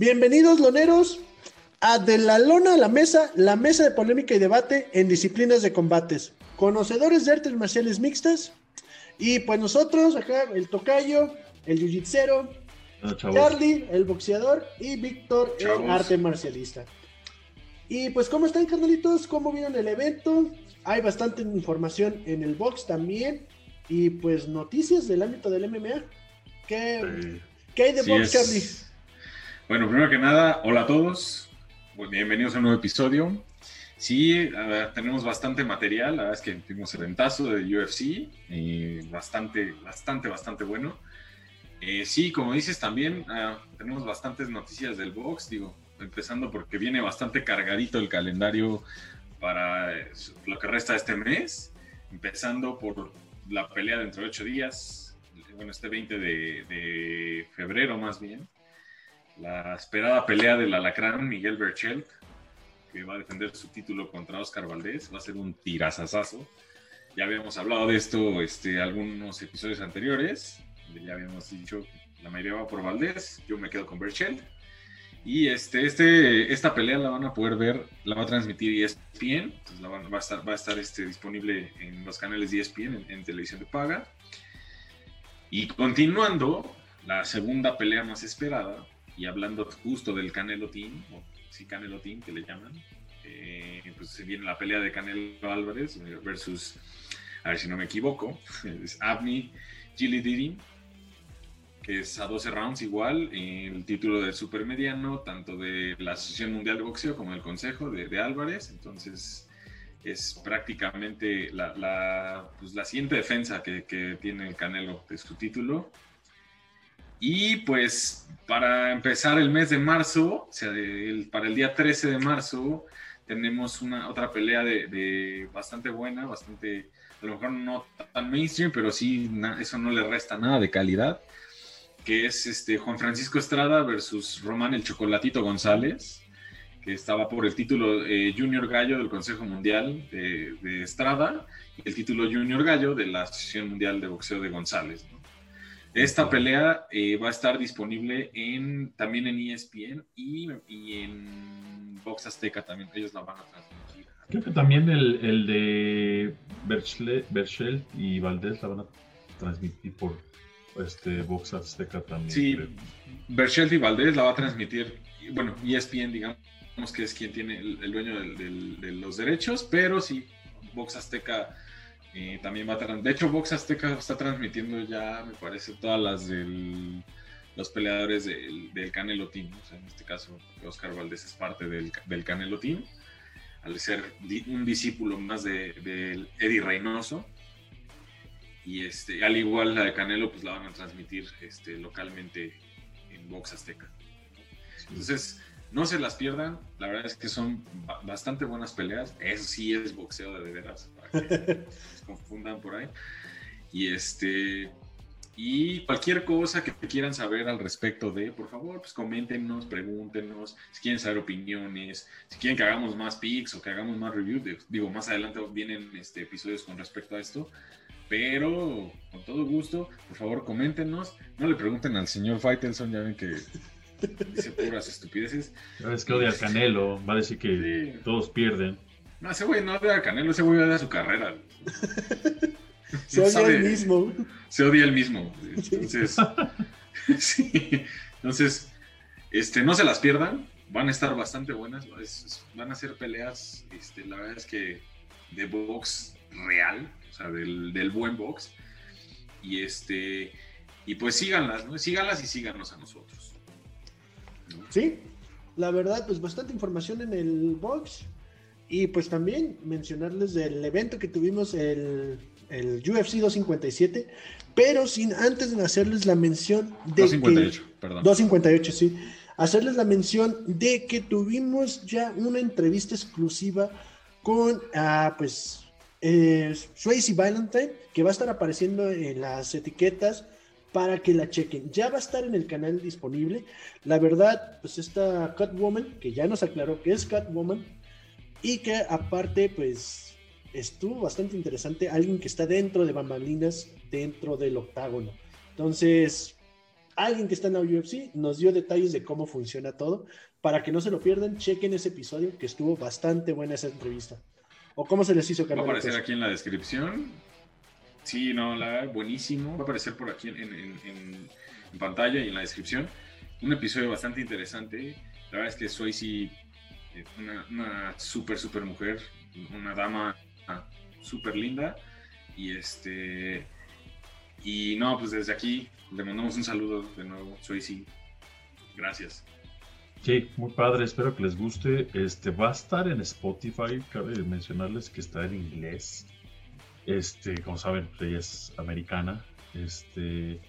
Bienvenidos, loneros, a De la Lona a la Mesa, la mesa de polémica y debate en disciplinas de combates. Conocedores de artes marciales mixtas. Y pues nosotros, acá, el tocayo, el jiu Charlie, el boxeador, y Víctor, el arte marcialista. Y pues, ¿cómo están, carnalitos? ¿Cómo vieron el evento? Hay bastante información en el box también. Y pues, noticias del ámbito del MMA. ¿Qué, ¿qué hay de box, Charlie? Bueno, primero que nada, hola a todos. bienvenidos a un nuevo episodio. Sí, tenemos bastante material. La verdad es que tuvimos el ventazo de UFC y bastante, bastante, bastante bueno. Eh, sí, como dices también, ah, tenemos bastantes noticias del box. Digo, empezando porque viene bastante cargadito el calendario para eh, lo que resta de este mes. Empezando por la pelea dentro de ocho días, bueno, este 20 de febrero más bien la esperada pelea del alacrán Miguel Berchelt, que va a defender su título contra Oscar Valdés, va a ser un tirazazazo. Ya habíamos hablado de esto este, algunos episodios anteriores, ya habíamos dicho la mayoría va por Valdés, yo me quedo con Berchelt. Y este, este, esta pelea la van a poder ver, la va a transmitir ESPN, entonces la va, a estar, va a estar este, disponible en los canales de ESPN en televisión de paga. Y continuando, la segunda pelea más esperada y hablando justo del Canelo Team, o sí, Canelo Team que le llaman, eh, pues se viene la pelea de Canelo Álvarez versus, a ver si no me equivoco, es Abni Gilly que es a 12 rounds igual, el título del supermediano, tanto de la Asociación Mundial de Boxeo como del Consejo de, Álvarez, entonces es prácticamente la, la, pues la siguiente defensa que, que, tiene el Canelo de su título. Y pues para empezar el mes de marzo, o sea, para el día 13 de marzo, tenemos una otra pelea de, bastante buena, bastante, a lo mejor no tan mainstream, pero sí, eso no le resta nada de calidad, que es este Juan Francisco Estrada versus Román el Chocolatito González, que estaba por el título eh, Junior Gallo del Consejo Mundial de, Estrada y el título Junior Gallo de la Asociación Mundial de Boxeo de González. ¿no? Esta pelea eh, va a estar disponible en, también en ESPN y, en Box Azteca también. Ellos la van a transmitir. Creo que también el, el de Berchelt y Valdés la van a transmitir por este Box Azteca también. Sí, Berchelt y Valdés la va a transmitir, bueno, ESPN, digamos que es quien tiene el, dueño de los derechos, pero sí, Box Azteca también va a De hecho, Box Azteca está transmitiendo ya, me parece, todas las de los peleadores del, Canelo Team. en este caso, Oscar Valdés es parte del, Canelo Team, al ser un discípulo más de, Eddie Reynoso. Y este, al igual la de Canelo, pues la van a transmitir este, localmente en Box Azteca. Entonces, no se las pierdan, la verdad es que son bastante buenas peleas. Eso sí es boxeo de, de veras, para confundan por ahí. Y este. Y cualquier cosa que quieran saber al respecto de, por favor, pues coméntenos, pregúntenos, si quieren saber opiniones, si quieren que hagamos más pics o que hagamos más reviews, digo, más adelante vienen este, episodios con respecto a esto, pero con todo gusto, por favor, coméntenos, no le pregunten al señor Faitelson, ya ven que Dice puras estupideces. Es que odia al Canelo, va a decir que todos pierden. No, ese güey no odia al Canelo, ese güey odia su carrera. Se odia el mismo. Se odia el mismo. Entonces, sí. Entonces, este, no se las pierdan. Van a estar bastante buenas. van a ser peleas, este, la verdad es que de box real, o sea, del, del buen box. Y este, y pues síganlas, ¿no? Síganlas y síganos a nosotros. Sí, la verdad, pues bastante información en el box. Y pues también mencionarles del evento que tuvimos el, el UFC 257, pero sin antes de hacerles la mención de 258, perdón. 258, sí. Hacerles la mención de que tuvimos ya una entrevista exclusiva con, ah, pues, eh, Swayze Valentine, que va a estar apareciendo en las etiquetas para que la chequen. Ya va a estar en el canal disponible. La verdad, pues esta Catwoman, que ya nos aclaró que es Catwoman, y que aparte, pues estuvo bastante interesante. Alguien que está dentro de bambalinas, dentro del octágono. Entonces, alguien que está en la UFC nos dio detalles de cómo funciona todo. Para que no se lo pierdan, chequen ese episodio que estuvo bastante buena esa entrevista. ¿O cómo se les hizo, Va a aparecer aquí en la descripción. Sí, no, la buenísimo. Va a aparecer por aquí en, en- en- en pantalla y en la descripción. Un episodio bastante interesante. La verdad es que soy sí una, una súper, súper mujer. Una dama ah, súper linda. Y este. Y no, pues desde aquí le mandamos un saludo de nuevo. Soy sí. Gracias. Sí, muy padre, espero que les guste. Este va a estar en Spotify, cabe mencionarles que está en inglés. Este, como saben, pues ella es americana. Este,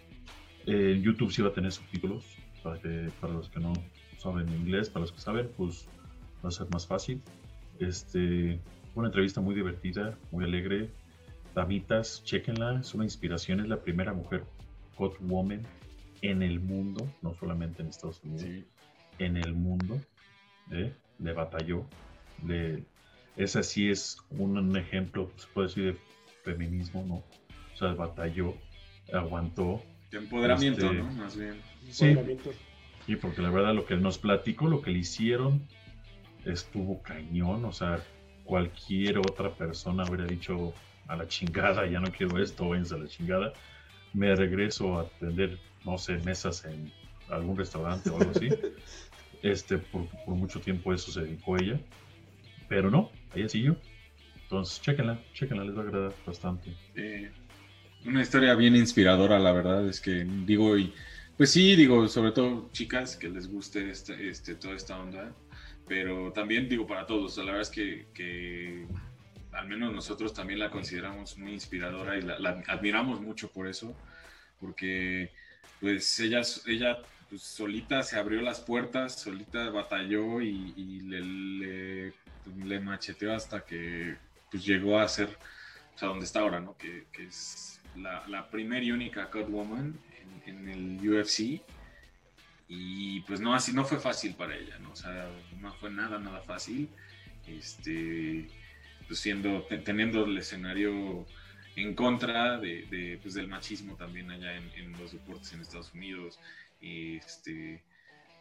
en YouTube sí va a tener subtítulos para que para los que no saben inglés, para los que saben, pues va a ser más fácil. Este, una entrevista muy divertida, muy alegre. Damitas, chequenla, es una inspiración, es la primera mujer Woman en el mundo, no solamente en Estados Unidos Sí. en el mundo, ¿eh? le batalló. Le, ese sí es un, un ejemplo, se puede decir, de feminismo, ¿no? O sea, batalló, aguantó. De empoderamiento, Este- ¿no? Más bien. Sí. Empoderamiento. Y porque la verdad lo que nos platicó, lo que le hicieron, estuvo cañón. O sea, cualquier otra persona hubiera dicho a la chingada, ya no quiero esto, váyanse a la chingada. Me regreso a atender, no sé, mesas en algún restaurante o algo así. Este, por, por mucho tiempo eso se dedicó ella. Pero no, ella siguió. Entonces, chéquenla, chéquenla, les va a agradar bastante. Una historia bien inspiradora, la verdad es que digo, y pues sí, digo, sobre todo chicas que les guste este, este, toda esta onda, pero también digo para todos, la verdad es que, al menos nosotros también la consideramos muy inspiradora y la, admiramos mucho por eso, porque pues ella, ella pues, solita se abrió las puertas, solita batalló y, le, le, macheteó hasta que pues llegó a ser o sea, donde está ahora, ¿no? Que, es la, la primera y única Catwoman en, en el UFC. Y pues no, así no fue fácil para ella, ¿no? O sea, no fue nada, nada fácil. Este, pues siendo, te- teniendo el escenario en contra de, pues, del machismo también allá en, los deportes en Estados Unidos. Este,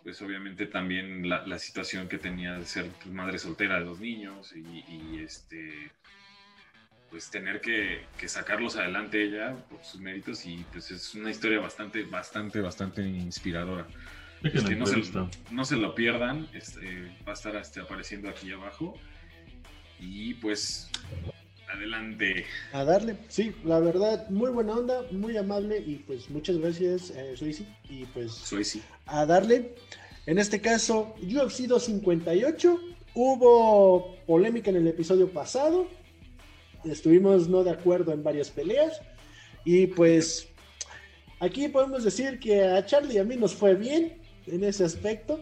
pues obviamente también la, situación que tenía de ser madre soltera de dos niños y, y, este pues tener que, que, sacarlos adelante ella por sus méritos y pues es una historia bastante, bastante, bastante inspiradora. Este, no, se, no, se, lo pierdan, este, va a estar este, apareciendo aquí abajo y pues adelante. A darle, sí, la verdad, muy buena onda, muy amable y pues muchas gracias, eh, Suici. Y pues Suici. a darle. En este caso, UFC 258, hubo polémica en el episodio pasado, estuvimos no de acuerdo en varias peleas y pues aquí podemos decir que a Charlie y a mí nos fue bien en ese aspecto,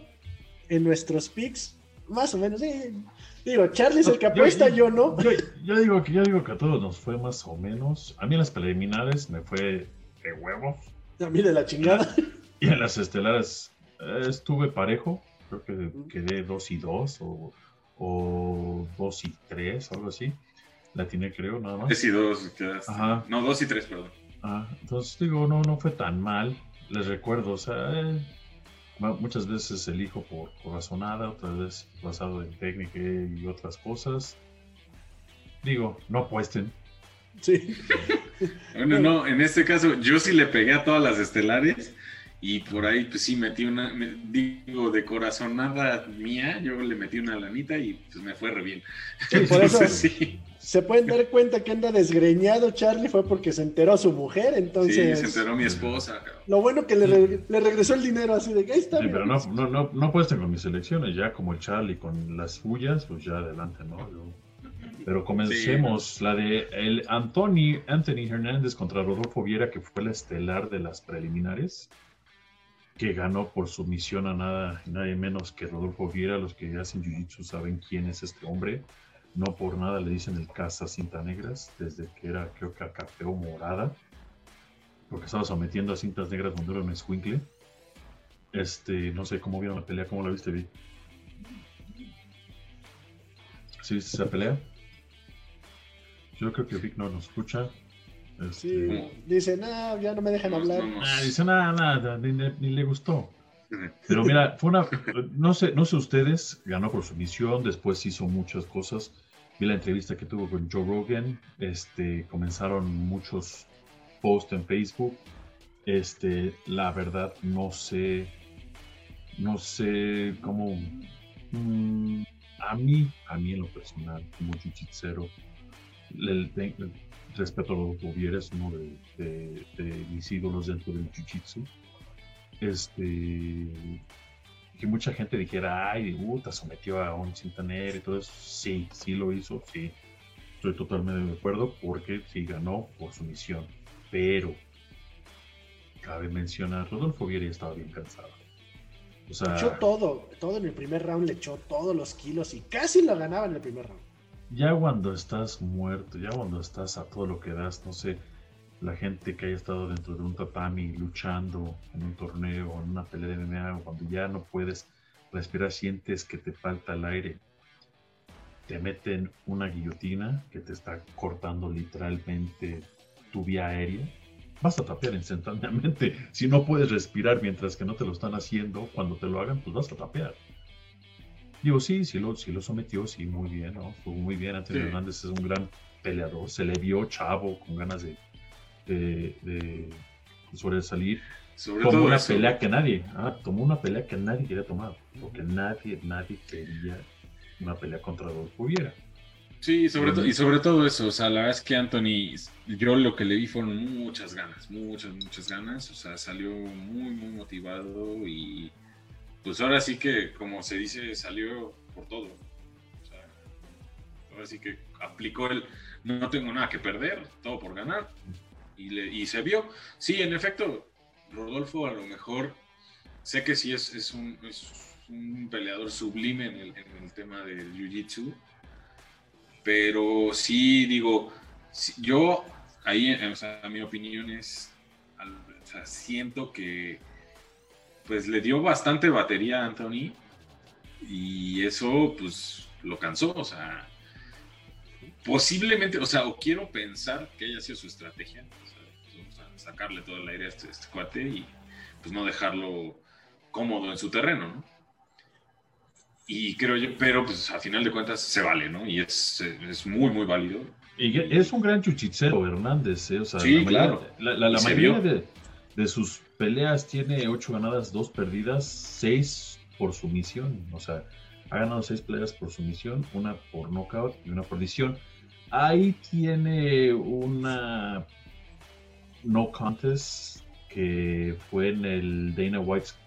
en nuestros picks, más o menos, sí. Digo, Charlie es el que apuesta, yo, yo, yo no. Yo, yo, digo que, yo digo que a todos nos fue más o menos. A mí en las preliminares me fue de huevos. A mí de la chingada. Y en las estelares eh, estuve parejo. Creo que quedé 2 y 2 o, o 2 y 3, algo así. La tiene, creo, nada más. 3 y 2 quedaste. Ajá. No, 2 y 3, perdón. Ah, entonces digo, no, no fue tan mal. Les recuerdo, o sea, eh, muchas veces elijo por corazonada, otras veces basado en técnica y otras cosas. Digo, no apuesten. Sí. bueno, no, en este caso yo sí le pegué a todas las estelares y por ahí pues sí metí una, me, digo, de corazonada mía, yo le metí una lanita y pues me fue re bien. Sí, por eso sí. Se pueden dar cuenta que anda desgreñado Charlie fue porque se enteró su mujer, entonces... Sí, se enteró mi esposa. Lo bueno que le, re, le regresó el dinero así de que ahí está. Sí, pero no, no, no, no apuesten con mis elecciones, ya como Charlie con las suyas, pues ya adelante, ¿no? Yo... Pero comencemos, sí. la de el Anthony, Anthony Hernández contra Rodolfo Viera, que fue la estelar de las preliminares, que ganó por sumisión a nada, nadie menos que Rodolfo Viera. Los que hacen Jiu-Jitsu saben quién es este hombre. No por nada le dicen el Casa Cinta Negras, desde que era, creo que a Cafeo Morada, porque estaba sometiendo a cintas negras cuando era un escuincle. Este, no sé cómo vieron la pelea, ¿cómo la viste, Vic? ¿Sí viste esa pelea? Yo creo que Vic no nos escucha. Este, dice, no, ya no me dejan hablar. Ah, dice, nada, nada, ni, ni, le gustó. Pero mira, fue una, no sé, no sé ustedes, ganó por su misión, después hizo muchas cosas. Vi la entrevista que tuvo con Joe Rogan, este, comenzaron muchos posts en Facebook. Este, la verdad, no sé, no sé cómo, mm, a mí, a mí en lo personal, como jiu-jitsu, respeto a los Bovieres, uno de, mis ídolos dentro del jiu-jitsu. Este, que mucha gente dijera, ay, puta, sometió a un cintanero y todo eso. Sí, sí lo hizo, sí. Estoy totalmente de acuerdo porque sí ganó por su misión. Pero, cabe mencionar, Rodolfo Vieri estaba bien cansado. O sea, echó todo, todo en el primer round, le echó todos los kilos y casi lo ganaba en el primer round ya cuando estás muerto, ya cuando estás a todo lo que das, no sé, la gente que haya estado dentro de un tatami luchando en un torneo, en una pelea de MMA, cuando ya no puedes respirar, sientes que te falta el aire, te meten una guillotina que te está cortando literalmente tu vía aérea, vas a tapear instantáneamente. Si no puedes respirar mientras que no te lo están haciendo, cuando te lo hagan, pues vas a tapear. Digo, sí, sí lo, sí lo sometió, sí, muy bien, ¿no? Fue muy bien. Antonio Hernández es un gran peleador. Se le vio chavo, con ganas de, de, sobresalir. tomó una pelea que nadie, ah, tomó una pelea que nadie quería tomar. Porque nadie, nadie quería una pelea contra Rodolfo Viera. Sí, sobre y sobre todo eso, o sea, la verdad es que Anthony, yo lo que le vi fueron muchas ganas, muchas, muchas ganas, o sea, salió muy, muy motivado y pues ahora sí que, como se dice, salió por todo. O sea, ahora sí que aplicó el no tengo nada que perder, todo por ganar. Y, se vio. Sí, en efecto, Rodolfo a lo mejor, sé que sí es, es, un, peleador sublime en el, en el tema del Jiu-Jitsu, pero sí digo, yo ahí, o sea, mi opinión es, o sea, siento que pues le dio bastante batería a Anthony y eso pues lo cansó, o sea, posiblemente, o sea, o quiero pensar que haya sido su estrategia, o sea, sacarle todo el aire a este, este, cuate y pues no dejarlo cómodo en su terreno, ¿no? Y creo yo, pero pues a final de cuentas se vale, ¿no? Y es, es muy, muy válido. Y es un gran chuchicero Hernández, ¿eh? O sea, sí, claro. La, mayoría de, de sus peleas tiene 8 ganadas, 2 perdidas, 6 por sumisión. O sea, ha ganado 6 peleas por sumisión, una por knockout y una por decisión. Ahí tiene una no contest que fue en el Dana White's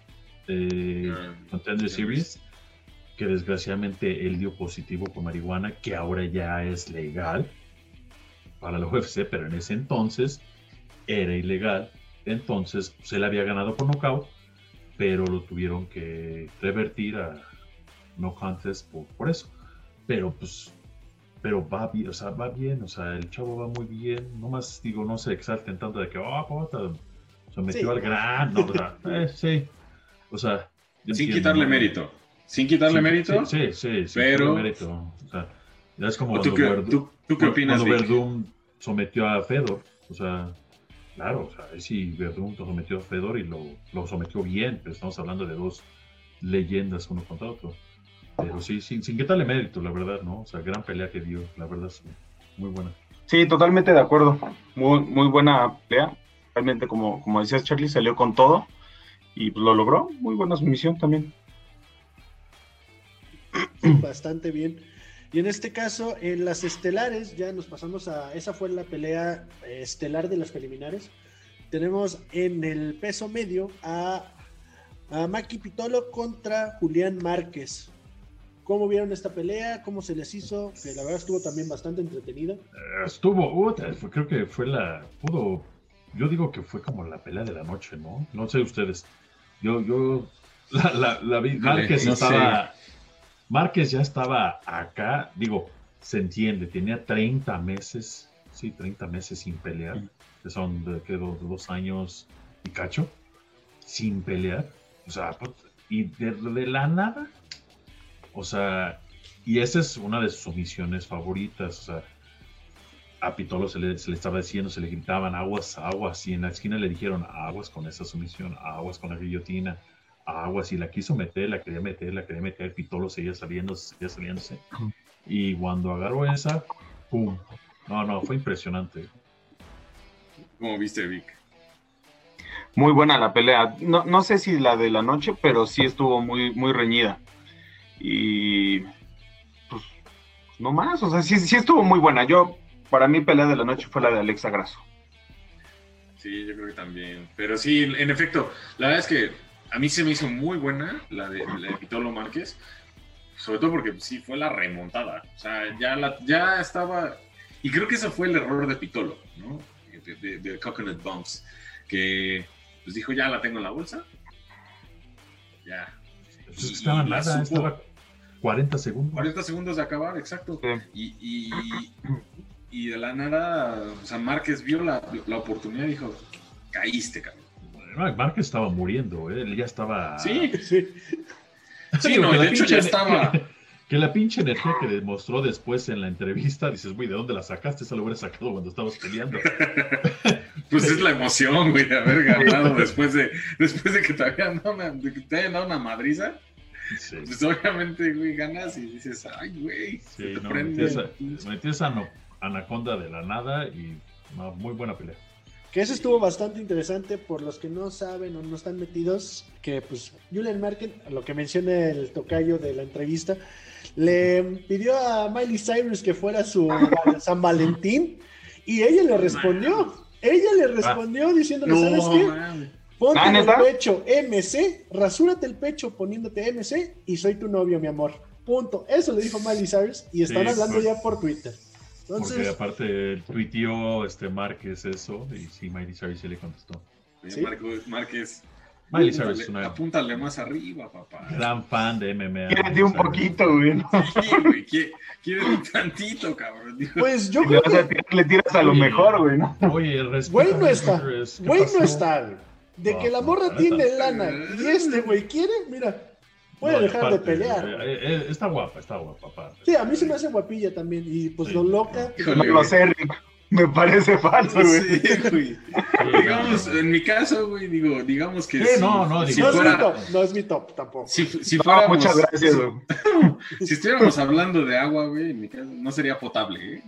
eh, ah, Contender Series, que desgraciadamente él dio positivo con marihuana, que ahora ya es legal para la UFC, pero en ese entonces era ilegal entonces se le había ganado por nocaut, pero lo tuvieron que revertir a no contest por, eso. Pero pues, pero va bien, o sea, va bien, o sea, el chavo va muy bien. No más digo, no se exalten tanto de que, oh, puta, se metió al gran, no, eh, sí, o sea. Sin quitarle mérito. Sin quitarle mérito. Sí, sí, sí, pero... mérito. O sea, ya es como ¿Tú, qué, ¿tú, qué opinas, cuando Verdun sometió a Fedor, o sea, Claro, o sea, sí, Verdun sometió a Fedor y lo, lo, sometió bien, pero estamos hablando de dos leyendas uno contra otro. Pero sí, sin, sin quitarle mérito, la verdad, ¿no? O sea, gran pelea que dio, la verdad, sí, muy buena. Sí, totalmente de acuerdo. Muy, muy buena pelea. Realmente, como, como decías, Charlie, salió con todo y lo logró. Muy buena sumisión también. Bastante bien. Y en este caso, en las estelares, ya nos pasamos a. Esa fue la pelea eh, estelar de las preliminares. Tenemos en el peso medio a, a Maki Pitolo contra Julián Márquez. ¿Cómo vieron esta pelea? ¿Cómo se les hizo? Que la verdad estuvo también bastante entretenida. Eh, estuvo, creo que fue la. Pudo. Yo digo que fue como la pelea de la noche, ¿no? No sé ustedes. Yo, yo. La, la, vi. Márquez estaba. Márquez ya estaba acá, digo, se entiende, tenía 30 meses, sí, 30 meses sin pelear, que son de, dos, años y cacho, sin pelear, o sea, pues, y de, la nada, o sea, y esa es una de sus misiones favoritas, o sea, a Pitolo se le, se le estaba diciendo, se le gritaban aguas, aguas, y en la esquina le dijeron aguas con esa sumisión, aguas con la guillotina, aguas, y la quiso meter, la quería meter, la quería meter, Pitolo seguía saliendo, seguía saliéndose. Y cuando agarró esa, ¡pum! No, no, fue impresionante. ¿Cómo viste, Vic? Muy buena la pelea. No, no sé si la de la noche, pero sí estuvo muy, muy reñida. Y pues no más, o sea, sí, sí estuvo muy buena. Yo, para mí, pelea de la noche fue la de Alexa Grasso. Sí, yo creo que también. Pero sí, en efecto, la verdad es que a mí se me hizo muy buena la de, la de Pitolo Márquez. Sobre todo porque sí fue la remontada. O sea, ya, la, ya estaba. Y creo que ese fue el error de Pitolo, ¿no? De, de, de Coconut Bumps. Que pues dijo, ya la tengo en la bolsa. Ya. Pues estaba Y la nada, supo. estaba 40 segundos. 40 segundos de acabar, exacto. Sí. Y, y, y de la nada, o sea, Márquez vio la, la oportunidad y dijo, caíste, cabrón. Márquez estaba muriendo, ¿eh? él ya estaba. Sí, Sí. sí, no, que la de hecho ya estaba. Que la pinche energía que demostró después en la entrevista, dices, güey, ¿de dónde la sacaste? Esa lo hubiera sacado cuando estabas peleando. Pues es la emoción, güey, de haber ganado después de, después de que te hayan dado una, de que te hayan dado una madriza. Sí, Pues obviamente, güey, ganas y dices, ay, güey, se sí, te no, prende. metió esa ano- anaconda de la nada y no, muy buena pelea. Que eso estuvo bastante interesante por los que no saben o no están metidos, que pues Julian Marken, lo que menciona el tocayo de la entrevista, le pidió a Miley Cyrus que fuera su San Valentín y ella le respondió. Ella le respondió diciéndole, ¿sabes qué? Ponte Ah, en el pecho MC, rasúrate el pecho poniéndote MC y soy tu novio, mi amor. Punto. Eso le dijo Miley Cyrus y están Sí, hablando pues. ya por Twitter. Porque Entonces, aparte tuiteó este Márquez eso y sí, Miley Cyrus sí le contestó. ¿Sí? Márquez, Miley Cyrus es apúntale, una apúntale más arriba, papá. gran fan de MMA. Quiérete un poquito, güey. ¿no? Sí, güey, un tantito, cabrón. Pues yo le, creo vas a que tirar, le tiras a lo mejor, güey, ¿no? Oye, respeta Güey no está. Cyrus, ¿qué güey no está. güey. De No, que la morra la tiene lana y este güey quiere, mira, puede No, dejar de aparte, pelear. eh, eh, está guapa, está guapa. aparte. Sí, a mí se me hace guapilla también y pues Sí. lo loca. No lo sé, Rick. Me parece falso, güey. Sí, güey. Digamos, en mi caso, güey, digo, digamos que Sí, si, no, no, si No es mi fuera, top, no es mi top tampoco. si, si No, fuéramos, muchas gracias, si, güey. si estuviéramos hablando de agua, güey, en mi caso no sería potable, ¿eh?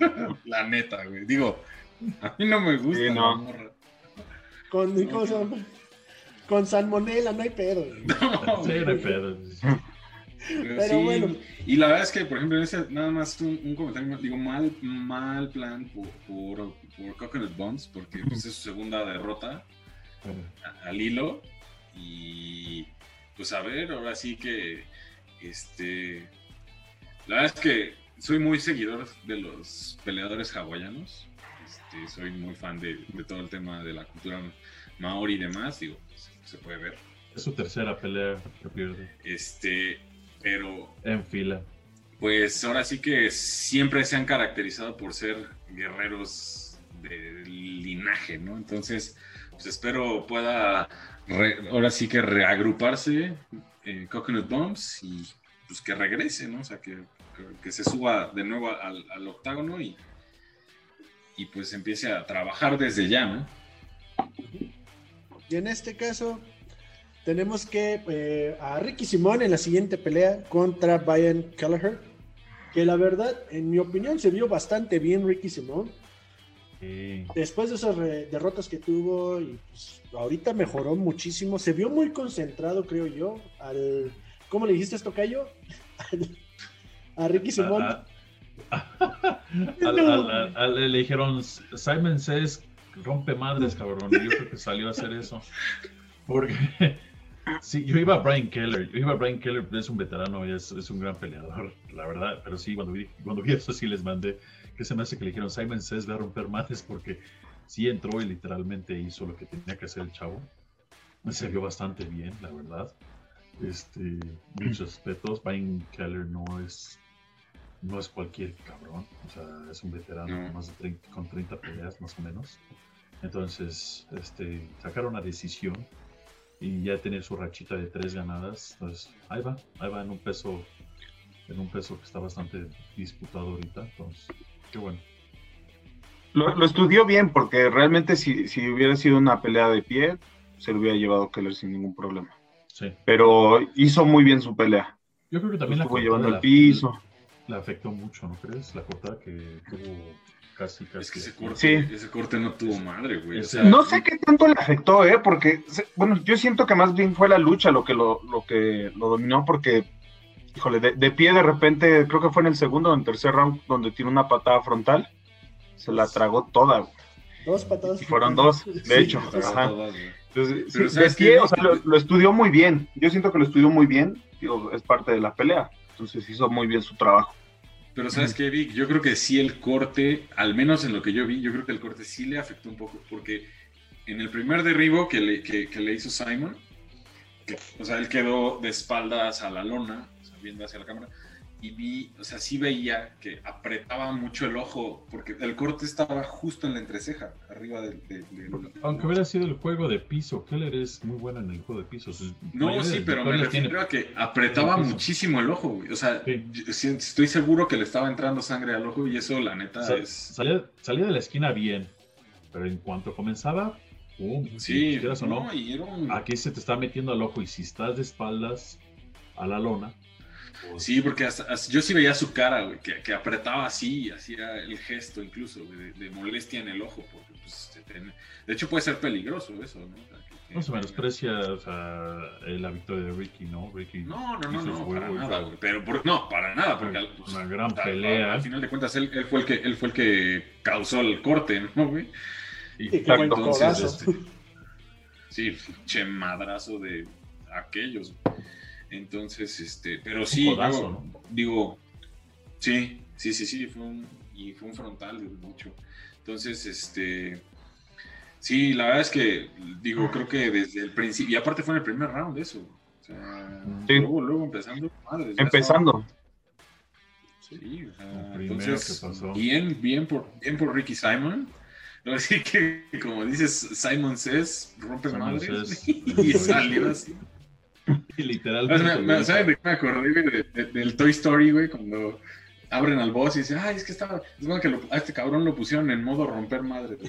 La neta, güey. Digo, a mí no me gusta Sí, la no. morra. Con, ¿cómo se llama? Con salmonela no hay pedo. güey. No, Sí, no hay pedo. Pero, Pero sí, bueno. y la verdad es que, por ejemplo, en ese, nada más un, un comentario, digo, mal, mal plan por, por, por Coconut Bombs, porque pues, es su segunda derrota a- al hilo. Y pues a ver, ahora sí que, este, la verdad es que soy muy seguidor de los peleadores hawaianos. Este, soy muy fan de, de todo el tema de la cultura maori y demás, digo, se, puede ver. Es su tercera pelea que pierde Este, pero en fila. pues ahora sí que siempre se han caracterizado por ser guerreros de linaje, ¿no? Entonces, pues espero pueda re- ahora sí que reagruparse en Coconut Bombs y pues que regrese, ¿no? O sea, que, que- que se suba de nuevo al, al octágono y, y pues empiece a trabajar desde ya, ¿no? Y en este caso, tenemos que eh, a Ricky Simón en la siguiente pelea contra Brian Kelleher. Que la verdad, en mi opinión, se vio bastante bien Ricky Simón. Sí. Después de esas derrotas que tuvo, y pues, ahorita mejoró muchísimo. Se vio muy concentrado, creo yo. Al, ¿Cómo le dijiste esto, Cayo? a Ricky Simón. Al- al- le dijeron, Simon Says rompe madres, cabrón. Yo creo que salió a hacer eso. Porque sí, yo iba a Brian Keller. Yo iba a Brian Keller, es un veterano y es, un gran peleador, la verdad. Pero sí, cuando vi, cuando vi eso, sí les mandé que se me hace que le dijeron, Simon Says va a romper madres porque sí entró y literalmente hizo lo que tenía que hacer el chavo. Se vio bastante bien, la verdad. Este, mis respetos. Brian Keller no es no es cualquier cabrón, o sea, es un veterano No. más de 30, con 30 peleas más o menos. Entonces, este, sacaron una decisión y ya tener su rachita de tres ganadas. Entonces, ahí va, ahí va en un peso, en un peso que está bastante disputado ahorita. Entonces, Qué bueno. Lo, estudió bien porque realmente si, si, hubiera sido una pelea de pie, se lo hubiera llevado Keller sin ningún problema. Sí. Pero hizo muy bien su pelea. Yo creo que también la estuvo llevando al piso. La afectó mucho, ¿no crees? La cortada que tuvo casi, casi. Es que ese corte, ese corte no tuvo madre, güey. no sé qué tanto le afectó, ¿eh? Porque, bueno, yo siento que más bien fue la lucha lo que lo, lo que lo dominó, porque, híjole, de, de, pie de repente, creo que fue en el segundo o en el tercer round donde tiene una patada frontal se la tragó toda. Dos patadas. Y fueron dos, de hecho. Entonces, pie, o sea, lo, estudió muy bien. Yo siento que lo estudió muy bien. es parte de la pelea. Entonces hizo muy bien su trabajo. Pero sabes qué, Vic, yo creo que sí el corte, al menos en lo que yo vi, yo creo que el corte sí le afectó un poco, porque en el primer derribo que le, que, le hizo Simon, o sea, él quedó de espaldas a la lona, viendo hacia la cámara, y vi, o sea, sí veía que apretaba mucho el ojo, porque el corte estaba justo en la entreceja, arriba del... Aunque hubiera sido el juego de piso, Keller es muy bueno en el juego de piso. No, sí, pero me refiero a que apretaba muchísimo el ojo, güey. O sea, estoy seguro que le estaba entrando sangre al ojo y eso, la neta, es... Salía, salía, de la esquina bien, pero en cuanto comenzaba... ¡pum! sí, no, aquí se te está metiendo al ojo y si estás de espaldas a la lona, Sí, porque yo sí veía su cara, güey, que, apretaba así, hacía el gesto incluso de, molestia en el ojo. Porque, pues, de hecho, puede ser peligroso eso, ¿no? no se menosprecia o sea, la victoria de Ricky, ¿no? Ricky no, no, no, no, para nada, güey. Pero no, para nada, porque pues, una gran pelea. Al, final de cuentas, él, fue el que, él fue el que causó el corte, ¿no, güey? Y, y entonces, este, sí, che madrazo de aquellos. Entonces, este, pero sí, digo, sí, sí, sí, sí, fue un, y fue un frontal de mucho. Entonces, este, sí, la verdad es que, digo, creo que desde el principio, y aparte fue en el primer round eso, o sea, luego, luego empezando, madre, empezando. Sí, o sea, entonces, bien, bien por, bien por Ricky Simon. Así que, como dices, Simon Says, rompe madres y salió así. Literalmente. Me, ¿Saben de qué me acordé, del Toy Story, güey? Cuando abren al boss y dicen, ay, es que estaba. Es bueno que a este cabrón lo pusieron en modo romper madre.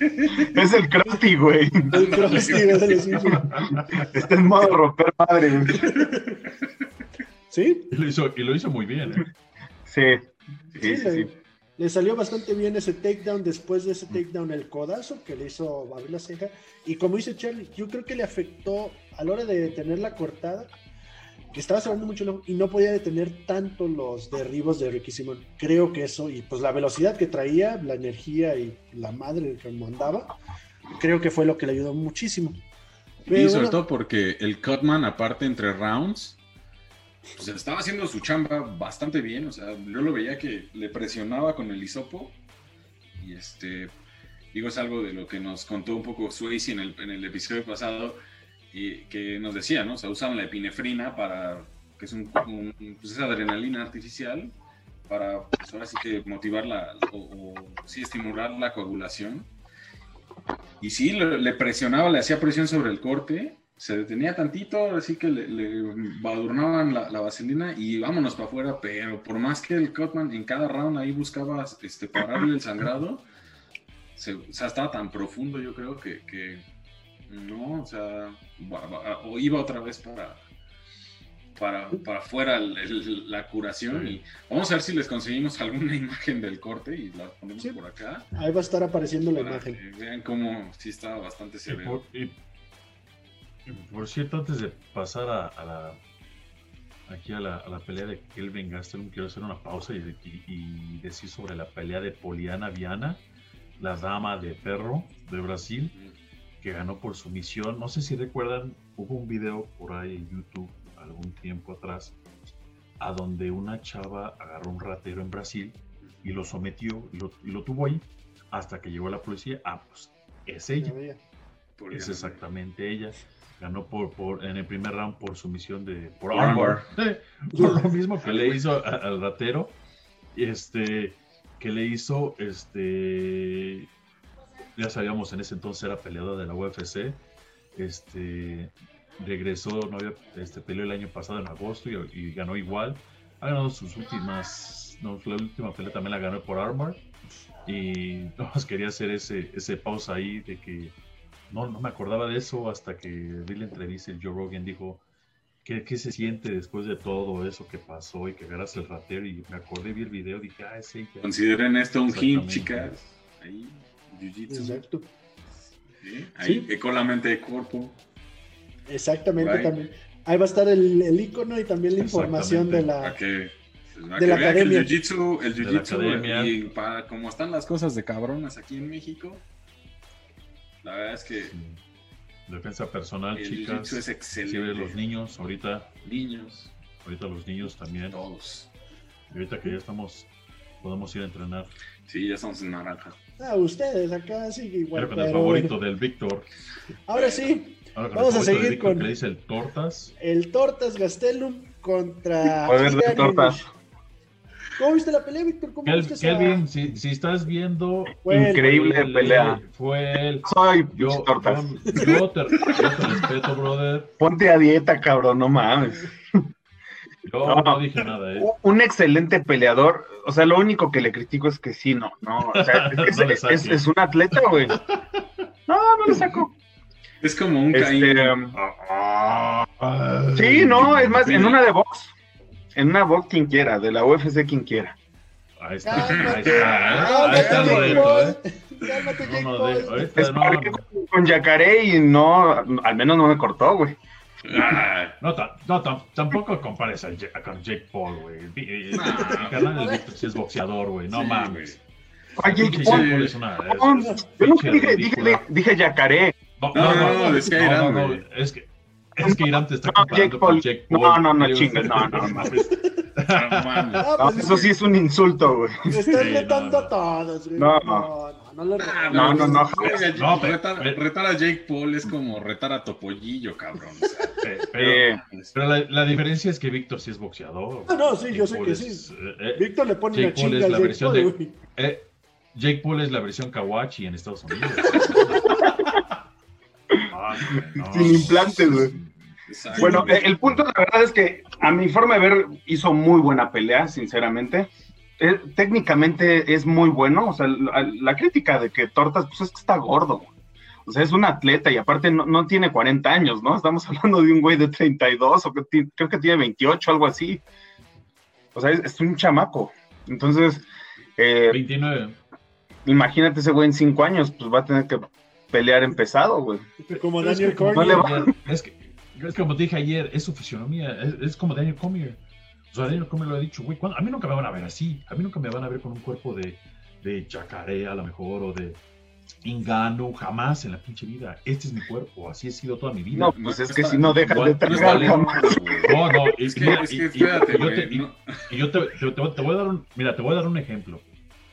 es el Krusty, güey. El Krusty Está en modo romper madre. ¿Sí? Y lo hizo, y lo hizo muy bien, ¿eh? Sí. Sí, sí, sí. Le salió bastante bien ese takedown. Después de ese takedown, el codazo que le hizo la Ceja. Y como dice Charlie, yo creo que le afectó a la hora de detenerla cortada, que estaba cerrando mucho y no podía detener tanto los derribos de Ricky Simon. Creo que eso, y pues la velocidad que traía, la energía y la madre que mandaba, creo que fue lo que le ayudó muchísimo. y sobre todo porque el Cutman, aparte entre rounds, pues estaba haciendo su chamba bastante bien, o sea, yo lo veía que le presionaba con el hisopo y este, digo, es algo de lo que nos contó un poco Swayze en el, en el episodio pasado y que nos decía, ¿no? O sea, usaban la epinefrina para, que es un, pues esa adrenalina artificial para, pues ahora sí que motivar la, o, sí estimular la coagulación. Y sí, le presionaba, le hacía presión sobre el corte se detenía tantito, así que le, le badurnaban la, vaselina y vámonos para afuera, pero por más que el Cutman en cada round ahí buscaba este, pararle el sangrado, se, o sea, estaba tan profundo yo creo que, no, o sea, o iba otra vez para, para, para afuera la curación y vamos a ver si les conseguimos alguna imagen del corte y la ponemos por acá. Ahí va a estar apareciendo la imagen. vean cómo sí estaba bastante severo. Por cierto, antes de pasar a, la aquí a la, pelea de Kelvin Gastelum, quiero hacer una pausa y, decir sobre la pelea de Poliana Viana, la dama de perro de Brasil, que ganó por sumisión. No sé si recuerdan, hubo un video por ahí en YouTube algún tiempo atrás, a donde una chava agarró un ratero en Brasil y lo sometió y lo, tuvo ahí hasta que llegó la policía. Ah, pues es ella. Es exactamente ella ganó por, por, en el primer round por sumisión de por armor. por lo mismo que le hizo al ratero. Este que le hizo este ya sabíamos en ese entonces era peleador de la UFC. Este regresó, no había este peleó el año pasado en agosto y, ganó igual. Ha ganado sus últimas no, la última pelea también la ganó por Armor. Y no, quería hacer ese, ese pausa ahí de que no, no me acordaba de eso hasta que vi la entrevista y Joe Rogan dijo, ¿qué, ¿qué, se siente después de todo eso que pasó y que agarras el ratero? Y me acordé, vi el video, dije, ah, sí. Consideren esto un hit, chicas. Ahí, jiu-jitsu. Exacto. ¿Sí? Ahí, ¿Sí? con la mente de cuerpo. Exactamente, también. Ahí va a estar el, el icono y también la información de la, que, pues, de la academia. El jiu-jitsu, el jiu y para como están las cosas de cabronas aquí en México, la verdad es que. Sí. Defensa personal, el chicas. es excelente. Los niños, ahorita. Niños. Ahorita los niños también. Todos. Y ahorita que ya estamos, podemos ir a entrenar. Sí, ya estamos en naranja. Ah, ustedes acá sí igual. Pero con el favorito del Víctor. Ahora sí. Ahora con Vamos el a seguir de Víctor, con que le dice el Tortas. el Tortas Gastelum contra. Poder de Adrian tortas. ¿Cómo viste la pelea, Víctor? ¿Cómo Kel- viste esa- Kelvin, si, si estás viendo. Fue Increíble el- pelea. Fue el. Soy Yo, tortas. yo- yo te, yo te respeto, brother. Ponte a dieta, cabrón, no mames. Yo No. no dije nada, ¿eh? Un excelente peleador. O sea, lo único que le critico es que sí, no, no. O sea, es, No le es- es- es un atleta, güey. No, no le saco. Es como un Este, Caín. um, sí, no, es más, en una de box. En una box quien quiera, de la UFC quien quiera. Ahí está, ahí Cálmate, está. ¿eh? Ahí está el ¿eh? No, Jake no, Paul. de- Es no, porque no. con, Yacaré y no, al menos no me cortó, güey. Ah, No, no, tam- tampoco compares a con Jake Paul, güey. El vi- el- No. canal del Víctor sí es boxeador, güey. No Sí, mames. Pinche Jake Paul, es una. es- es Yo nunca pinche dije, dije, dije Yacaré. No, No, no, no, no, no, no, es que. Es que Irán te está No, comparando Jake con Paul. Jake No, Paul. no, no, Digo, chingas, no, no, no. no mames. Ah, No, pues eso es sí es un insulto, güey. Estás Sí, retando no, no. a todos, güey. No. no, no, no lo Ah, No, no, no. No, retar, a Jake Paul es como retar a Topollillo, cabrón. O sea, Pero, pero la, la diferencia es que Víctor sí es boxeador. Ah, no, sí, yo sé Paul que es, sí. eh, eh, Víctor le pone Jake una Paul chinga es la Jake versión Paul, de- eh, Jake Paul es la versión Kawachi en Estados Unidos. No. Sin implantes, güey. Bueno, eh, el punto, la verdad es que a mi forma de ver hizo muy buena pelea, sinceramente. Eh, técnicamente es muy bueno, o sea, la, la crítica de que Tortas, pues es que está gordo. O sea, es un atleta y aparte no, no tiene 40 años, ¿no? Estamos hablando de un güey de 32 o que creo que tiene 28, algo así. O sea, es, es un chamaco. Entonces, eh, 29. imagínate ese güey en 5 años, pues va a tener que pelear empezado, güey. Como Daniel que como No le Cormier. va- Es que, es que como te dije ayer, es su fisionomía, es, es como Daniel Comier. O sea, Daniel Comier lo ha dicho, güey, ¿cuándo? a mí nunca me van a ver así, a mí nunca me van a ver con un cuerpo de, de Yacaré a lo mejor, o de Ingano, jamás en la pinche vida. Este es mi cuerpo, así he sido toda mi vida. No, pues es que si no dejas de no No está tragar. No, no, es que, es espérate, y yo te- y- no- y yo te, te- te voy- te voy a dar un, mira, te voy a dar un ejemplo.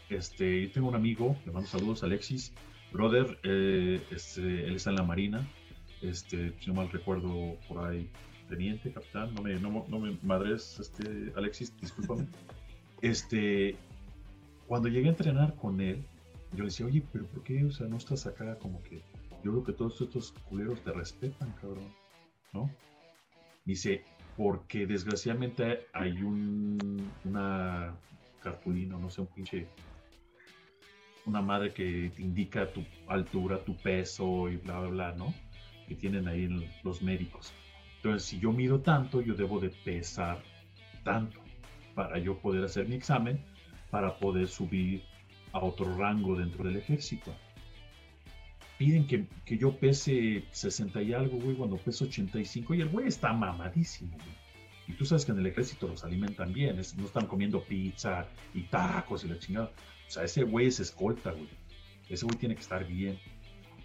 Este, yo tengo un amigo, le mando saludos, Alexis, brother, eh, este, él está en la marina, este, si no mal recuerdo, por ahí, teniente, capitán, no me, no, no me madres, este, Alexis, discúlpame. Este, cuando llegué a entrenar con él, yo le decía, oye, pero ¿por qué, o sea, no estás acá como que, yo creo que todos estos culeros te respetan, cabrón, ¿no? Dice, porque desgraciadamente hay un, una cartulina, no sé, un pinche, una madre que te indica tu altura, tu peso y bla, bla, bla, ¿no? Que tienen ahí los médicos. Entonces, si yo mido tanto, yo debo de pesar tanto para yo poder hacer mi examen, para poder subir a otro rango dentro del ejército. Piden que, que yo pese 60 y algo, güey, cuando peso 85, y el güey está mamadísimo, güey. Y tú sabes que en el ejército los alimentan bien, es- no están comiendo pizza y tacos y la chingada. O sea, ese güey es escolta, güey. Ese güey tiene que estar bien.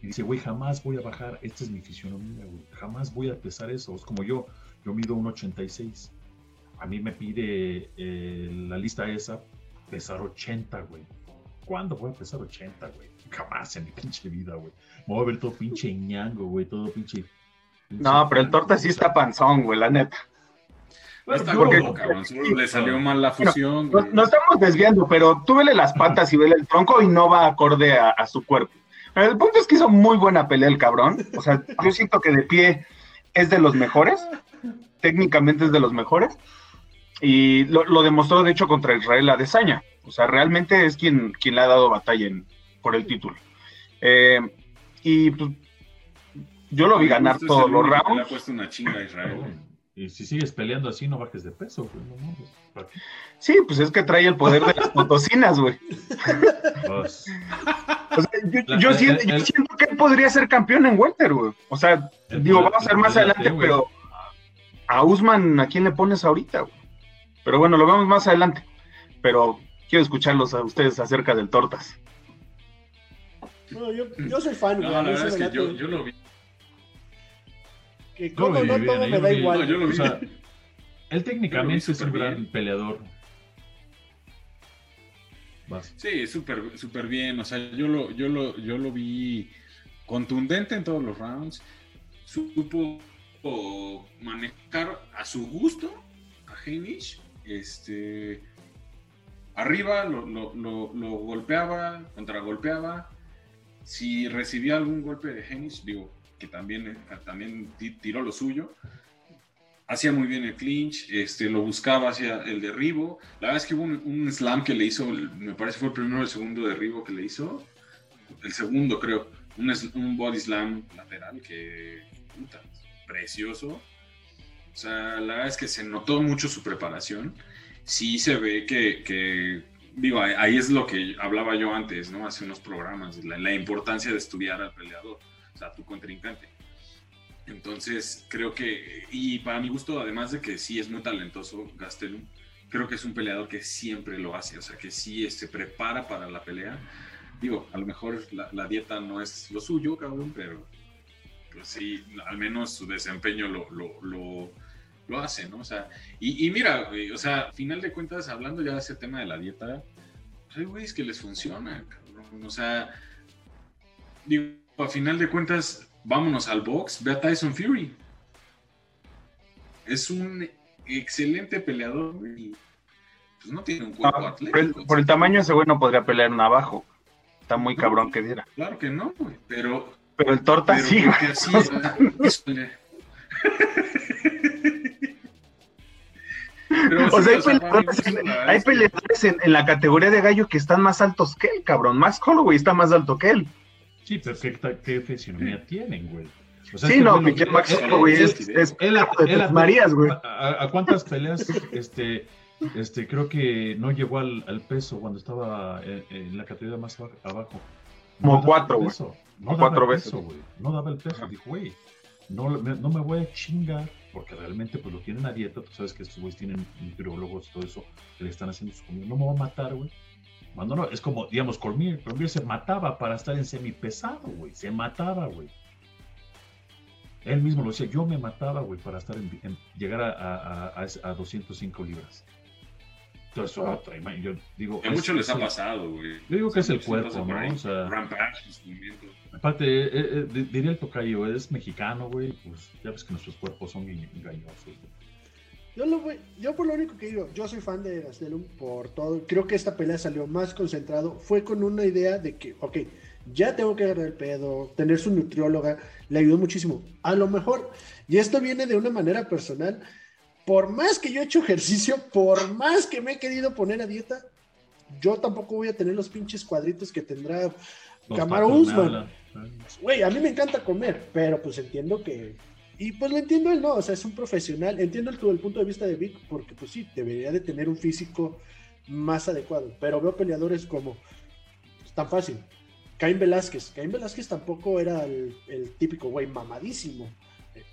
Y dice, güey, jamás voy a bajar, esta es mi fisionomía, güey. Jamás voy a pesar eso. Es como yo, yo mido un 86. A mí me pide eh, la lista esa pesar 80, güey. ¿Cuándo voy a pesar 80, güey? Jamás en mi pinche vida, güey. Me voy a ver todo pinche ñango, güey, todo pinche... No, pero el torta sí está panzón, güey, la neta. No está Yo- gordo, cabrón. Solo le salió mal la fusión. Güey. nos estamos desviando, pero tú vele las patas y vele el tronco y no va acorde a, a su cuerpo. Pero el punto es que hizo muy buena pelea el cabrón. O sea, yo siento que de pie es de los mejores. Técnicamente es de los mejores. y lo, demostró de hecho contra Israel Adesanya. O sea, realmente es quien, quien le ha dado batalla por el título. Eh, y pues, yo lo vi ganar todos los rounds. Le ha puesto una chinga a Israel. Y si sigues peleando así, no bajes de peso, sí, pues es que trae el poder de las potosinas, güey. Pues, yo, siento, que él podría ser campeón en Welter, güey. O sea, digo, vamos a ver más adelante, pero a Usman, ¿a quién le pones ahorita, güey? Pero bueno, lo vemos más adelante. Pero quiero escucharlos a ustedes acerca del Tortas. No, yo, yo soy fan, güey. No, la verdad es que yo, yo lo vi que como no, todo me da igual. yo lo vi. él técnicamente es un gran peleador. Sí, súper super bien. O sea, yo lo, yo, lo, yo lo vi contundente en todos los rounds. Supo manejar a su gusto a Heinisch. Este, arriba lo, lo, lo, lo golpeaba, contragolpeaba. Si recibía algún golpe de Heinisch, digo, que también, eh, también tiró lo suyo. Hacía muy bien el clinch, este, lo buscaba hacia el derribo. La verdad es que hubo un, slam que le hizo, me parece fue el primero o el segundo derribo que le hizo. El segundo, creo. Un, un body slam lateral que, puta, precioso. O sea, la verdad es que se notó mucho su preparación. Sí se ve que, que digo, ahí es lo que hablaba yo antes, ¿no? Hace unos programas, la, la importancia de estudiar al peleador o sea, tu contrincante. Entonces, creo que, y para mi gusto, además de que sí es muy talentoso Gastelum, creo que es un peleador que siempre lo hace, o sea, que sí se prepara para la pelea. Digo, a lo mejor la, dieta no es lo suyo, cabrón, pero pues sí, al menos su desempeño lo, lo, lo, lo hace, ¿no? O sea, y, y, mira, o sea, final de cuentas, hablando ya de ese tema de la dieta, pues hay güeyes que les funciona, cabrón, o sea, digo, a final de cuentas, vámonos al box, ve a Tyson Fury. Es un excelente peleador y pues no tiene un cuerpo atlético. Por el, tamaño ese güey no podría pelear en abajo. Está muy cabrón que diera. Claro que no, güey, pero... Pero el torta sí. o sea, hay, peleadores, en, en, la categoría de gallo que están más altos que él, cabrón. Max Holloway está más alto que él. Sí, pero ¿qué, qué fisionomía tienen, güey? O sea, sí, no, Miquel Michel Max güey, es, es, es Marías, güey. A, cuántas peleas, este, este, creo que no llegó al, al peso cuando estaba en, la categoría más abajo. Como cuatro, güey. No cuatro veces. güey. No daba el peso. Dijo, güey, no, me, no me voy a chingar porque realmente pues lo tienen a dieta. Tú sabes que estos güeyes tienen nutriólogos, todo eso, que le están haciendo su comida. No me va a matar, güey cuando no, es como, digamos, Cormier. Cormier se mataba para estar en semipesado, güey. Se mataba, güey. Él mismo lo decía, yo me mataba, güey, para estar en, llegar a, a, a, 205 libras. Entonces, otra yo digo... A muchos les ha pasado, güey. Yo digo que es el cuerpo, ¿no? O sea, aparte, eh, eh, diría el tocayo, es mexicano, güey, pues ya ves que nuestros cuerpos son engañosos, güey. Yo, lo voy, yo por lo único que digo, yo soy fan de Gastelum por todo. Creo que esta pelea salió más concentrado. Fue con una idea de que, ok, ya tengo que agarrar el pedo, tener su nutrióloga, le ayudó muchísimo. A lo mejor, y esto viene de una manera personal, por más que yo he hecho ejercicio, por más que me he querido poner a dieta, yo tampoco voy a tener los pinches cuadritos que tendrá Camaro Usman. Güey, a mí me encanta comer, pero pues entiendo que y pues lo entiendo él, ¿no? O sea, es un profesional. Entiendo el, el punto de vista de Vic, porque pues sí, debería de tener un físico más adecuado. Pero veo peleadores como, pues, tan fácil, Caín Velázquez. Caín Velázquez tampoco era el, típico güey mamadísimo.